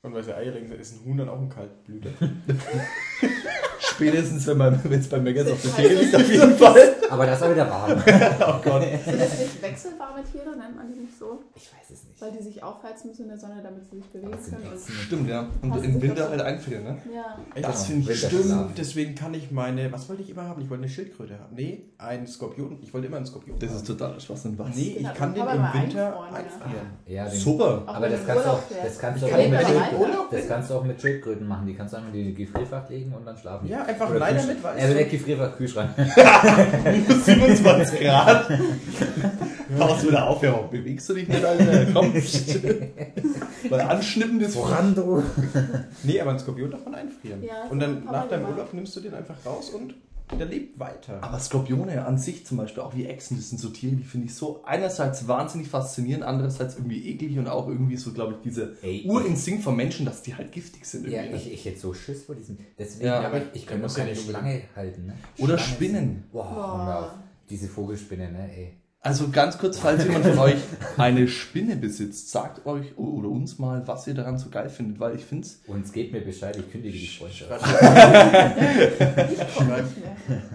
Und weil sie Eier legen, ist ein Huhn dann auch ein Kaltblüter. Spätestens, wenn man wenn es bei Megas auf der Theke liegt, auf jeden? Fall. Aber das war wieder warm. Oh Gott. Sind das nicht wechselwarme Tiere? Nennt man die nicht so? Ich weiß es nicht. Weil die sich aufheizen müssen in der Sonne, damit sie sich bewegen können. Echsen. Stimmt, ja. Und im Winter halt einfrieren, ne? Ja. Ey, Das das finde ich. Stimmt, deswegen kann ich meine. Was wollte ich immer haben? Ich wollte eine Schildkröte haben. Nee, einen Skorpion. Ich wollte immer einen Skorpion. Das haben. ist totaler Schwachsinn. Was? Nee, ich hat kann mein den im Winter ja. einfrieren. Ja, den, Super. Aber wenn das kannst, auch, das, kannst du Ich auch kann mit das kannst du auch mit Schildkröten machen. Die kannst du einfach in die Gefrierfach legen und dann schlafen. Ja, einfach Oder leider mit, Äh, du? der Gefrierfach, Kühlschrank. 27 Grad. Pass wieder auf, ja, bewegst du dich nicht, Alter? Komm. Weil anschnippen das Woran du? Nee, aber einen Skorpion darf man einfrieren. Ja, und dann nach deinem gemacht. Urlaub nimmst du den einfach raus und der lebt weiter. Aber Skorpione an sich zum Beispiel, auch wie Echsen, das sind so Tiere, die finde ich so einerseits wahnsinnig faszinierend, andererseits irgendwie eklig und auch irgendwie so, glaube ich, diese Ey, Urinstinkt von Menschen, dass die halt giftig sind. Ja, ich, ich hätte so Schiss vor diesem. Deswegen, Ja, aber ich, ich kann ja keine Schlange halten. Ne? Oder Schlangen Spinnen. Sind, boah, hör mir auf. diese Vogelspinne, ne, ey. Also ganz kurz, falls jemand von euch eine Spinne besitzt, sagt euch oder uns mal, was ihr daran so geil findet, weil ich finde es. Und gebt mir Bescheid, ich kündige die Freundschaft.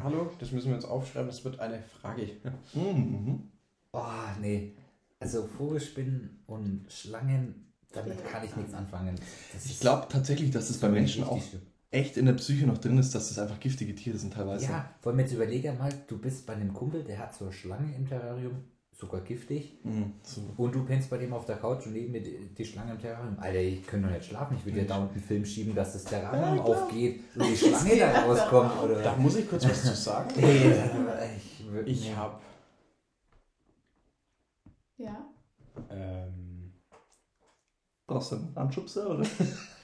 Hallo, das müssen wir uns aufschreiben, das wird eine Frage. Mhm. Oh, nee. Also Vogelspinnen und Schlangen, damit kann ich nichts anfangen. Das Ich glaube tatsächlich, dass es bei Menschen auch schlimm. Echt in der Psyche noch drin ist, dass es einfach giftige Tiere sind teilweise. Ja, vor allem jetzt überlege mal, du bist bei einem Kumpel, der hat so eine Schlange im Terrarium, sogar giftig. Mhm. So. Und du pennst bei dem auf der Couch und neben mir die, die Schlange im Terrarium. Alter, ich könnte doch nicht schlafen. Ich würde dir dauernd einen Film schieben, dass das Terrarium Ja, aufgeht und die Schlange da rauskommt. Da Oder muss ich kurz was zu sagen. Ich Ich habe Ja. ähm, Brauchst du einen Anschubser oder?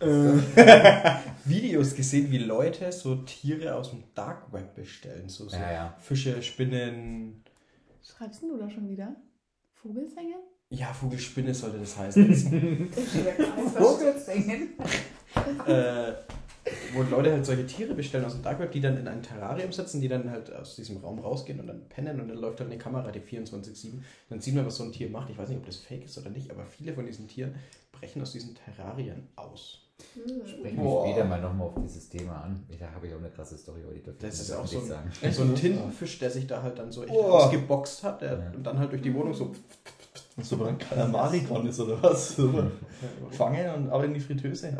Videos gesehen, wie Leute so Tiere aus dem Dark Web bestellen. So, so Ja, ja. Fische, Spinnen. Schreibst denn du da schon wieder? Vogelsänge? Ja, Vogelspinne sollte das heißen. Vogelsängen? äh, wo Leute halt solche Tiere bestellen aus dem Dark Web, die dann in ein Terrarium sitzen, die dann halt aus diesem Raum rausgehen und dann pennen und dann läuft halt eine Kamera, die 24-7. Dann sieht man, was so ein Tier macht. Ich weiß nicht, ob das fake ist oder nicht, aber viele von diesen Tieren brechen aus diesen Terrarien aus. Sprechen wir später mal nochmal auf dieses Thema an. Da habe ich auch eine krasse Story, aber die dürfte ich Das nicht ist auch so ein, sagen. so ein Tintenfisch, der sich da halt dann so echt Oh. ausgeboxt hat der, Ja. und dann halt durch die Wohnung so. Was aber ein Kalamari dran ist oder was? So, Fangen und aber in die Fritteuse.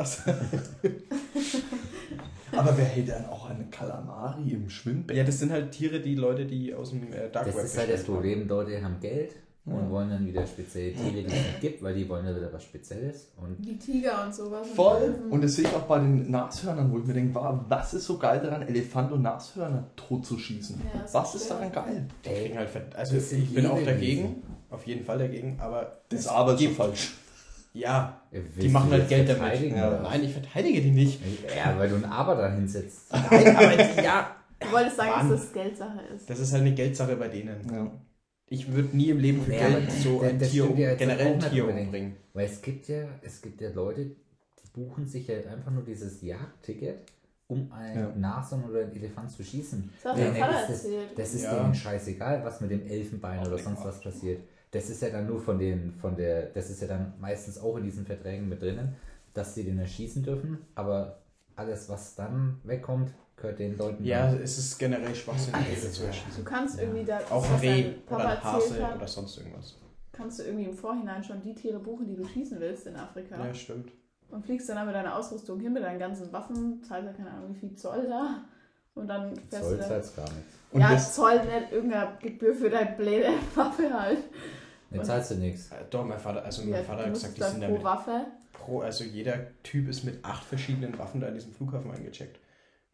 aber wer hält dann auch einen Kalamari im Schwimmbad? Ja, das sind halt Tiere, die Leute, die aus dem äh, Dark Das Web ist halt das. Problem, Leute haben Geld und Ja. wollen dann wieder spezielle Tiere, die es nicht gibt, weil die wollen ja wieder was Spezielles. Und Wie Tiger und sowas. Voll. Und das sehe ich auch bei den Nashörnern, wo ich mir denke, wow, was ist so geil daran, Elefant und Nashörner totzuschießen? Ja, das was ist ist daran geil? Die kriegen halt Fett. Also Das ich bin auch dagegen, auf jeden Fall dagegen, aber Das ist aber so gibt- falsch. Ja, Willst die machen halt Geld damit. Ja. Nein, ich verteidige die nicht. Ja, weil du ein Aber da hinsetzt. Nein, aber die, ja, Du wolltest sagen, Mann. dass das Geldsache ist. das ist halt eine Geldsache bei denen. Ja. Ich würde nie im Leben für Ja, Geld so das ein Tier, um, ja generell ein Tier unbedingt. umbringen. Weil es gibt ja, es gibt ja Leute, die buchen sich halt einfach nur dieses Jagdticket, um ein Ja. Nashorn oder einen Elefant zu schießen. Das hat mein Vater ist das, das ist Ja. denen scheißegal, was mit dem Elfenbein oder sonst was passiert. Das ist ja dann nur von den, von der, das ist ja dann meistens auch in diesen Verträgen mit drinnen, dass sie den erschießen dürfen, aber alles, was dann wegkommt, gehört den Leuten. Ja, dann. es ist generell schwachsinnig, Alles Tiere zu ja. erschießen. Du kannst Ja. irgendwie da, Auch ein Reh oder ein Hase hat, oder sonst irgendwas. kannst du irgendwie im Vorhinein schon die Tiere buchen, die du schießen willst in Afrika. Ja, stimmt. Und fliegst dann mit deiner Ausrüstung hin, mit deinen ganzen Waffen, zahlst ja keine Ahnung, wie viel Zoll da. Und dann fährst Zoll du da. zahlt's gar nichts. Und ja, Zoll nicht irgendeine Gebühr für deine blöde Waffe halt. Jetzt zahlst du nichts. Äh, Doch, mein Vater, also Ja, mein Vater du hat gesagt, die sind ja pro mit Waffe. pro, also jeder Typ ist mit acht verschiedenen Waffen da in diesem Flughafen eingecheckt.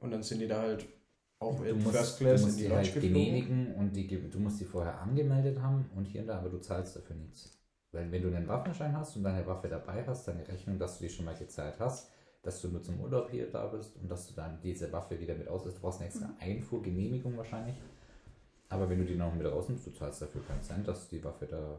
Und dann sind die da halt auch Du in musst, First du Class musst in die die halt geflogen. genehmigen und die, du musst die vorher angemeldet haben und hier und da, aber du zahlst dafür nichts. Weil wenn du einen Waffenschein hast und deine Waffe dabei hast, deine Rechnung, dass du die schon mal gezahlt hast, dass du nur zum Urlaub hier da bist und dass du dann diese Waffe wieder mit auslässt. Du brauchst eine extra Einfuhrgenehmigung wahrscheinlich. Aber wenn du die noch mit rausnimmst, du zahlst dafür keinen Cent, dass die Waffe da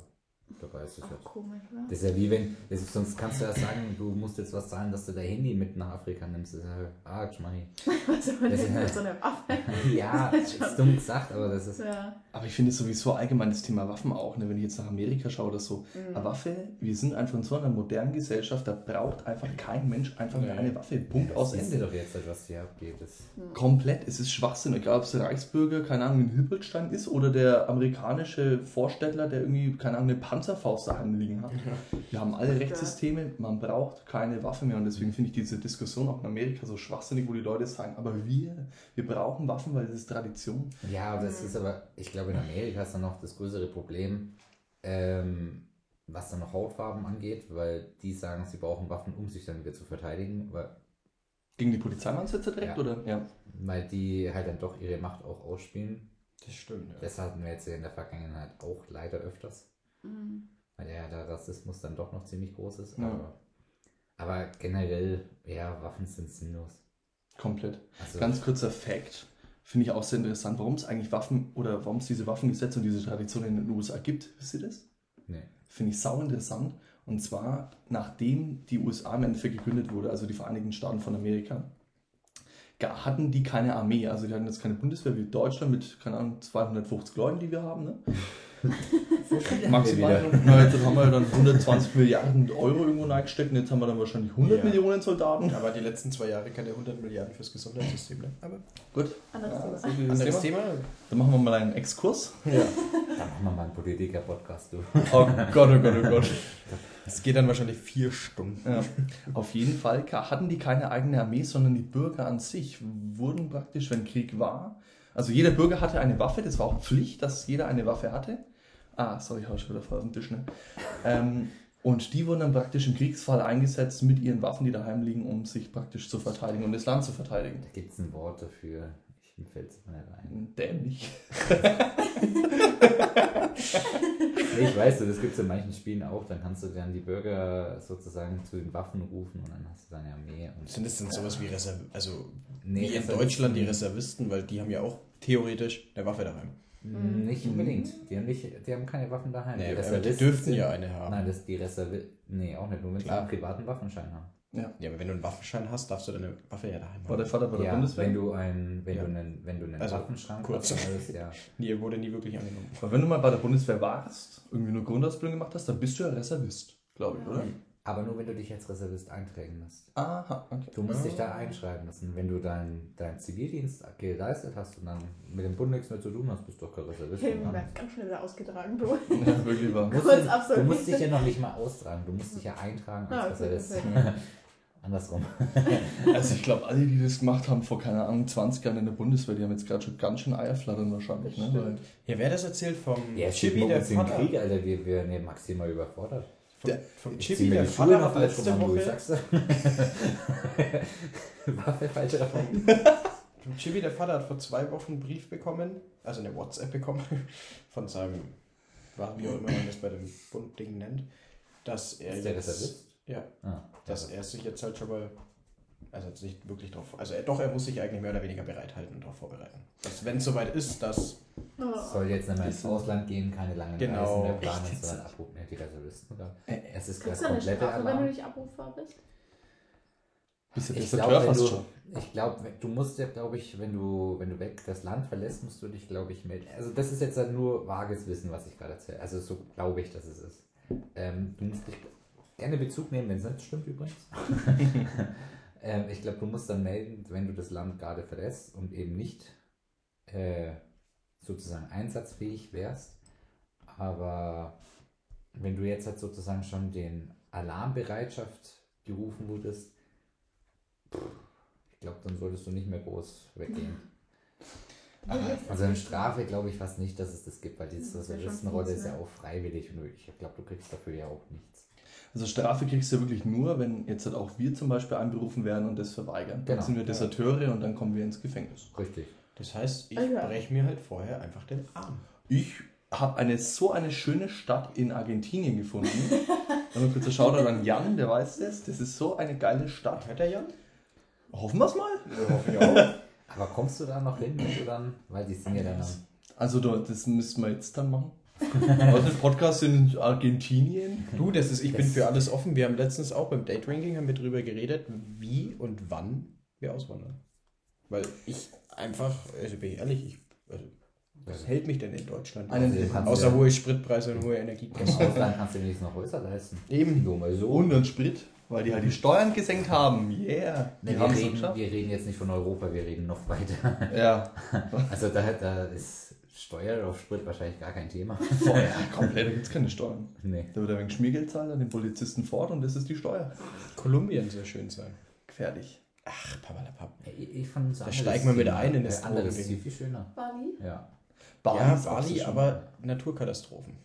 dabei ist. Das ist, ja, Auch komisch, oder? das ist ja wie wenn, das ist, sonst kannst du ja sagen, du musst jetzt was zahlen, dass du dein Handy mit nach Afrika nimmst. Das ist ja, ah, Schmarri. Was soll Das denn ist mit halt- so einer Waffe? Ja, ist dumm gesagt, aber das ist. Ja. Aber ich finde sowieso allgemein das Thema Waffen auch, ne? wenn ich jetzt nach Amerika schaue oder so. Mhm. Eine Waffe, wir sind einfach in so einer modernen Gesellschaft, da braucht einfach kein Mensch einfach Nee. eine Waffe. Punkt aus Siehst du Ende. doch jetzt, was hier abgeht. Das Komplett, es ist Schwachsinn. Egal, ob es der Reichsbürger, keine Ahnung, in Hüppelstein ist oder der amerikanische Vorstädtler, der irgendwie, keine Ahnung, eine Panzerfaust daheim liegen hat. Wir haben alle Rechtssysteme, man braucht keine Waffe mehr und deswegen finde ich diese Diskussion auch in Amerika so schwachsinnig, wo die Leute sagen, aber wir, wir brauchen Waffen, weil das ist Tradition. Ja, das ist aber, ich glaube, in Amerika ist dann noch das größere Problem, ähm, was dann noch Hautfarben angeht, weil die sagen, sie brauchen Waffen, um sich dann wieder zu verteidigen, weil, Gegen die Polizei meinst du jetzt direkt, Ja. oder? Ja. weil die halt dann doch ihre Macht auch ausspielen. Das stimmt, ja. Das hatten wir jetzt in der Vergangenheit auch leider öfters, Mhm. weil ja der Rassismus dann doch noch ziemlich groß ist. Ja. Aber, aber generell, ja, Waffen sind sinnlos. Komplett. Also, Ganz kurzer Fact. Finde ich auch sehr interessant, warum es eigentlich Waffen oder warum es diese Waffengesetze und diese Tradition in den USA gibt. Wisst ihr das? nee. Finde ich sau interessant. Und zwar, nachdem die USA im Endeffekt gegründet wurde, also die Vereinigten Staaten von Amerika, hatten die keine Armee. Also die hatten jetzt keine Bundeswehr wie Deutschland mit, keine Ahnung, 250 Leuten, die wir haben. Ne? Maximal. wieder. Na, jetzt haben wir dann 120 Milliarden Euro irgendwo reingesteckt und jetzt haben wir dann wahrscheinlich 100 Ja. Millionen Soldaten. Aber die letzten zwei Jahre keine 100 Milliarden fürs Gesundheitssystem. Ne? Aber Gut. Anderes Ja, Thema. so anderes Thema. Thema. Dann machen wir mal einen Exkurs. Ja. Da machen wir mal einen Politiker-Podcast, du. Oh Gott, oh Gott, oh Gott. Es geht dann wahrscheinlich vier Stunden. Ja. Auf jeden Fall hatten die keine eigene Armee, sondern die Bürger an sich wurden praktisch, wenn Krieg war, also jeder Bürger hatte eine Waffe, das war auch Pflicht, dass jeder eine Waffe hatte. Ah, sorry, ich hau schon wieder voll auf den Tisch, ne? Ähm, und die wurden dann praktisch im Kriegsfall eingesetzt mit ihren Waffen, die daheim liegen, um sich praktisch zu verteidigen und das Land zu verteidigen. Da gibt es ein Wort dafür. Ich mir fällt es mal nicht ein. Dämlich. Nee, ich weiß, das gibt es in manchen Spielen auch. Dann kannst du dann die Bürger sozusagen zu den Waffen rufen und dann hast du deine Armee. Und Sind es denn sowas wie Reserv also Nee, wie in Deutschland die Reservisten, weil die haben ja auch theoretisch eine Waffe daheim. Nicht unbedingt. Die haben, nicht, die haben keine Waffen daheim. Nee, aber die Reservisten dürften sind- ja eine haben. Nein, das die Reservisten. Nee, auch nicht. Nur wenn sie einen privaten Waffenschein haben. Ja, aber wenn du einen Waffenschein hast, darfst du deine Waffe ja daheim War der haben. Vater bei der Ja, Bundeswehr? wenn du einen, wenn Ja. du einen, wenn du einen Also, Waffenschrank kurz. hast, alles, ja. Nie, wurde nie wirklich angenommen. Aber wenn du mal bei der Bundeswehr warst, irgendwie nur Grundausbildung gemacht hast, dann bist du ja Reservist, glaube ich, oder? Aber nur wenn du dich als Reservist eintragen musst. Aha, okay. Du musst dich da einschreiben lassen. Wenn du deinen dein Zivildienst geleistet hast und dann mit dem Bund nichts mehr zu tun hast, bist du doch kein Reservist. Mann. wird ganz schnell wieder ausgetragen, du. Ja, wirklich wahr. Du musst, Kurz du, musst dich ja noch nicht mal austragen, du musst dich ja eintragen Ah, als okay, Reservist. perfekt. Andersrum. Also ich glaube, alle, die das gemacht haben vor, keine Ahnung, 20 Jahren in der Bundeswehr, die haben jetzt gerade schon ganz schön Eierflattern wahrscheinlich. Ne? Weil Ja, wer das erzählt vom Ja, Chibi, der Vater. Krieg, Alter, wir werden ja maximal überfordert. Vom, Der- vom Chibi, der Vater hat letzte Woche... Waffe falsch rum. Vom Chibi, der Vater hat vor zwei Wochen einen Brief bekommen, also eine WhatsApp bekommen, von seinem, wie auch immer man das bei dem Bund-Ding nennt, dass er Ist der jetzt... Reservist? Ja, Ah, dass er sich jetzt halt schon mal, also jetzt nicht wirklich drauf, also er, doch, er muss sich eigentlich mehr oder weniger bereithalten und darauf vorbereiten. Dass wenn es soweit ist, dass, Oh. soll jetzt nicht mehr ins. Ausland gehen, keine langen Genau. Reisen mehr planen, Echt? sondern abrufen ja, die Reservisten. Oder? Äh, Es ist du eine komplette Strafe, wenn du Alarm. nicht abrufbar bist? bist ja Ich glaube, du, schon. ich glaube, du musst ja, glaube ich, wenn du, wenn du weg das Land verlässt, musst du dich, glaube ich, melden. Also das ist jetzt halt nur vages Wissen, was ich gerade erzähle. Also so glaube ich, dass es ist. Ähm, du musst dich gerne Bezug nehmen, wenn es nicht stimmt übrigens. ähm, ich glaube, du musst dann melden, wenn du das Land gerade verlässt und eben nicht äh, sozusagen einsatzfähig wärst. Aber wenn du jetzt halt sozusagen schon den Alarmbereitschaft gerufen wurdest, ich glaube, dann solltest du nicht mehr groß weggehen. Also eine Strafe glaube ich fast nicht, dass es das gibt, weil die fies, ist ja auch freiwillig und ich glaube, du kriegst dafür ja auch nichts. Also Strafe kriegst du ja wirklich nur, wenn jetzt halt auch wir zum Beispiel einberufen werden und das verweigern. Dann Genau. sind wir Deserteure und dann kommen wir ins Gefängnis. Richtig. das heißt, ich ja. breche mir halt vorher einfach den Arm. Ich habe eine so eine schöne Stadt in Argentinien gefunden. Dann kurz Shoutout an Jan, der weiß das. Das ist so eine geile Stadt. Hört der Jan? Hoffen wir es mal. Ja, hoffe ich auch. Aber kommst du da noch hin, wenn du dann, weil die sind ja dann am Also da- das müssen wir jetzt dann machen. Also ein Podcast in Argentinien. Du, das ist, ich bin Das- für alles offen. Wir haben letztens auch beim Date Ranking haben wir drüber geredet, wie und wann wir auswandern. Weil ich einfach, also bin ich ehrlich, ich, also, was hält mich denn in Deutschland? Also, Außer hohe Spritpreise und hohe ja, im Energiekosten. Ausland kannst du wenigstens noch Häuser leisten. Eben. Nur mal so. Und einen Sprit, weil die halt die Steuern gesenkt haben. Yeah. Die Ne, wir, haben reden, wir reden jetzt nicht von Europa, wir reden noch weiter. Ja. Also da, da ist Steuer auf Sprit wahrscheinlich gar kein Thema. Vorher komplett, da gibt es keine Steuern. Nee. Da wird er wegen Schmiergeld zahlen an den Polizisten fort und das ist die Steuer. Kolumbien soll schön sein. Gefährlich. Ach, papalapap. Ich, ich fand es Da steigen wir mit ein in das das andere ist Drogending. viel, viel schöner. Bali? Ja. Bali ja, ist Bali, aber Naturkatastrophen.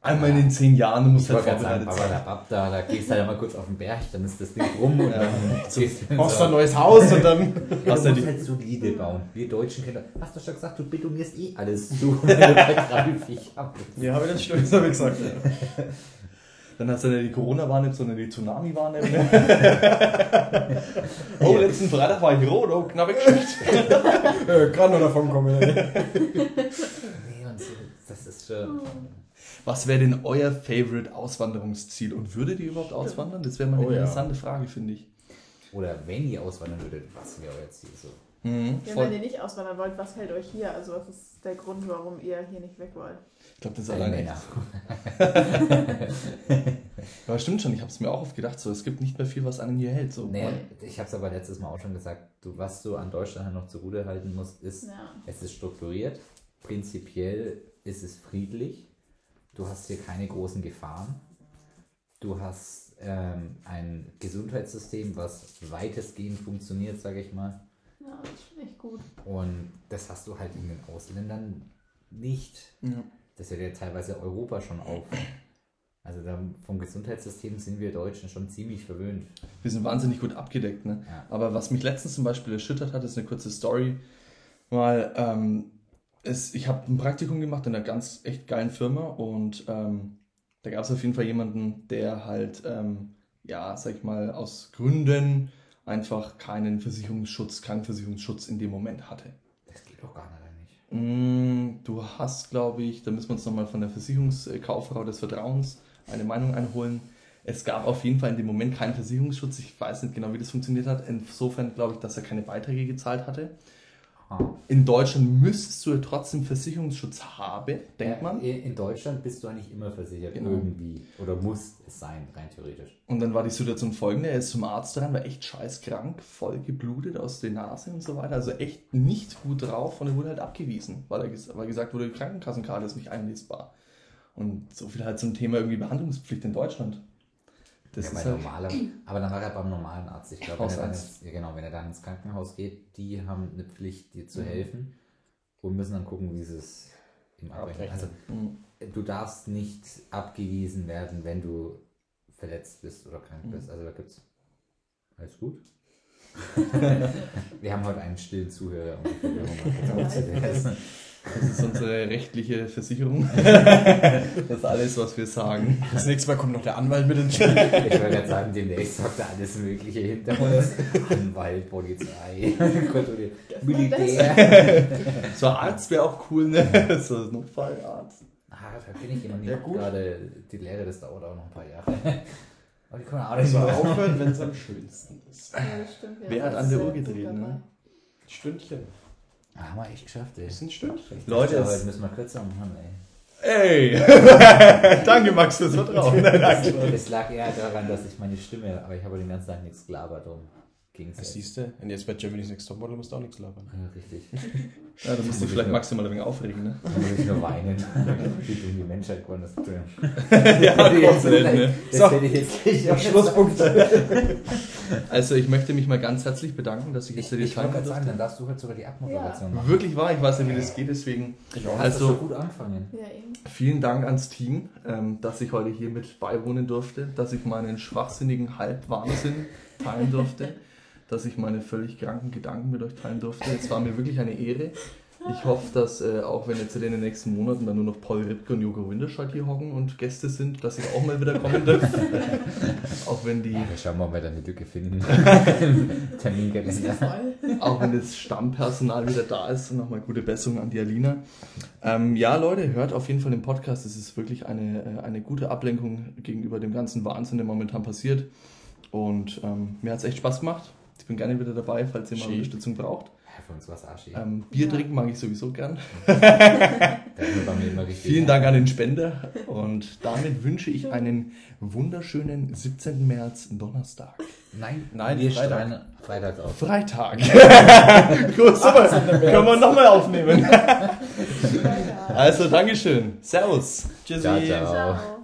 Einmal in den zehn Jahren, du musst halt vorbereitet sein. Da, da gehst du halt mal kurz auf den Berg, dann ist das Ding rum und Ja. dann gehst du Brauchst so- ein neues Haus und dann. Ja, Hast du musst die- halt solide bauen. Wir Deutschen kennen das. Hast du schon gesagt, du betonierst eh alles zu, hast. Ja, habe ich das ich gesagt. Dann hast du ja die Corona-Warn-App, sondern die Tsunami-Warn-App. oh, letzten Freitag war ich rot, oh, knapp weggeschickt. äh, Gerade noch davon kommen. Nee, und so, das ist schon. Was wäre denn euer Favorite Auswanderungsziel und würdet ihr überhaupt auswandern? Das wäre mal eine Oh ja. interessante Frage, finde ich. oder wenn ihr auswandern würdet, was wäre euer Ziel so? Mhm, Ja, wenn ihr nicht auswandern wollt, was hält euch hier? Also was ist der Grund, warum ihr hier nicht weg wollt? Ich glaube, das ist Alle alleine Männer. Aber stimmt schon, ich habe es mir auch oft gedacht, so, es gibt nicht mehr viel, was einen hier hält. So. Nee, ich habe es aber letztes Mal auch schon gesagt, du, was du an Deutschland halt noch zugute halten musst, ist, Ja. es ist strukturiert, prinzipiell ist es friedlich, du hast hier keine großen Gefahren, du hast ähm, ein Gesundheitssystem, was weitestgehend funktioniert, sage ich mal, ja, das ist echt gut. und das hast du halt in den Ausländern nicht. Ja. Das hört ja teilweise Europa schon auf. Also vom Gesundheitssystem sind wir Deutschen schon ziemlich verwöhnt. Wir sind wahnsinnig gut abgedeckt, ne? Ja. Aber was mich letztens zum Beispiel erschüttert hat, ist eine kurze Story. Mal, ähm, es, ich habe ein Praktikum gemacht in einer ganz echt geilen Firma und ähm, da gab es auf jeden Fall jemanden, der halt, ähm, ja, sag ich mal, aus Gründen einfach keinen Versicherungsschutz, Krankenversicherungsschutz in dem Moment hatte. Das geht doch gar nicht. Mm, Du hast, glaube ich, da müssen wir uns nochmal von der Versicherungskauffrau des Vertrauens eine Meinung einholen. Es gab auf jeden Fall in dem Moment keinen Versicherungsschutz. Ich weiß nicht genau, wie das funktioniert hat. Insofern glaube ich, dass er keine Beiträge gezahlt hatte. In Deutschland müsstest du ja trotzdem Versicherungsschutz haben, denkt man. In Deutschland bist du eigentlich immer versichert, Genau. irgendwie. Oder muss es sein, rein theoretisch. Und dann war die Situation folgende: Er ist zum Arzt rein, war echt scheißkrank, voll geblutet aus der Nase und so weiter. Also echt nicht gut drauf und er wurde halt abgewiesen, weil, er, weil gesagt wurde, die Krankenkassenkarte ist nicht einlesbar. Und so viel halt zum Thema irgendwie Behandlungspflicht in Deutschland. Das ja, ist bei halt, normaler, aber dann war er beim normalen Arzt. Ich glaube, wenn er dann Hausarzt. ins, ja, genau, wenn er dann ins Krankenhaus geht, die haben eine Pflicht, dir zu Mhm. helfen und müssen dann gucken, wie sie es ihm abrechnen. Also. Mhm. du darfst nicht abgewiesen werden, wenn du verletzt bist oder krank Mhm. bist. Also da gibt's alles gut. Wir haben heute einen stillen Zuhörer, um die Verwirrung. Das ist unsere rechtliche Versicherung. das ist alles, was wir sagen. Das nächste Mal kommt noch der Anwalt mit ins Spiel. Ich wollte gerade sagen, demnächst sagt er alles Mögliche hinter uns. Anwalt, Polizei, Militär. So ein Arzt wäre auch cool, ne? So ein Notfallarzt. Ah, da bin ich jemand, die Ja, macht gut. gerade die Lehre, das dauert auch noch ein paar Jahre. Aber die können auch nicht So so aufhören, wenn es am schönsten ist. Ja, das stimmt. Ja, Wer hat an der Uhr gedreht, ne? Stündchen. Ah, haben wir echt geschafft, ey. Das ist ein Stündchen. Ich Leute, es- heute müssen wir kürzer machen, ey. Ey! Danke, Max, fürs Vertrauen. Es lag eher daran, dass ich meine Stimme, aber ich habe den ganzen Tag nichts gelabert, darum Das siehst du. Und jetzt bei Germany's Next Topmodel musst du auch nichts labern. Ja, richtig. Ja, da musst du vielleicht maximal ein wenig aufregen, ne? Da muss ich nur weinen. Wie dumm die Menschheit geworden. Entschuldigung. ja, komplett, ne? Das So. hätte ich jetzt nicht. Schlusspunkt. Also ich möchte mich mal ganz herzlich bedanken, dass ich jetzt Ich, hier die ich wollte Zeit gerade sagen, dann darfst du heute sogar die Abmoderation machen. Wirklich wahr, ich weiß nicht, wie das geht, deswegen Du hast Also- das so gut angefangen. Ja, eben. vielen Dank ans Team, ähm, dass ich heute hier mit beiwohnen durfte, dass ich meinen schwachsinnigen Halbwahnsinn teilen durfte, dass ich meine völlig kranken Gedanken mit euch teilen durfte. Es war mir wirklich eine Ehre. Ich hoffe, dass äh, auch wenn jetzt in den nächsten Monaten dann nur noch Paul Ripke und Joko Winterscheid hier hocken und Gäste sind, dass ich auch mal wieder kommen darf. auch wenn die Ja, wir schauen mal, ob wir da eine Lücke finden. Terminkalender. Auch wenn das Stammpersonal wieder da ist, nochmal gute Besserung an die Alina. Ähm, ja, Leute, hört auf jeden Fall den Podcast. Es ist wirklich eine, äh, eine gute Ablenkung gegenüber dem ganzen Wahnsinn, der momentan passiert. Und ähm, mir hat es echt Spaß gemacht. Ich bin gerne wieder dabei, falls ihr mal Schön. Unterstützung braucht. Ja, für uns war es Arschi. Ähm, Bier Ja. trinken mag ich sowieso gern. Vielen Dank an den Spender. Und damit wünsche ich einen wunderschönen 17. März, Donnerstag. Nein, Nein, wir Freitag. Freitag auf. Freitag. Gut, super. Können wir nochmal aufnehmen. Also, Dankeschön. Servus. Tschüssi. Ciao, ciao. Ciao.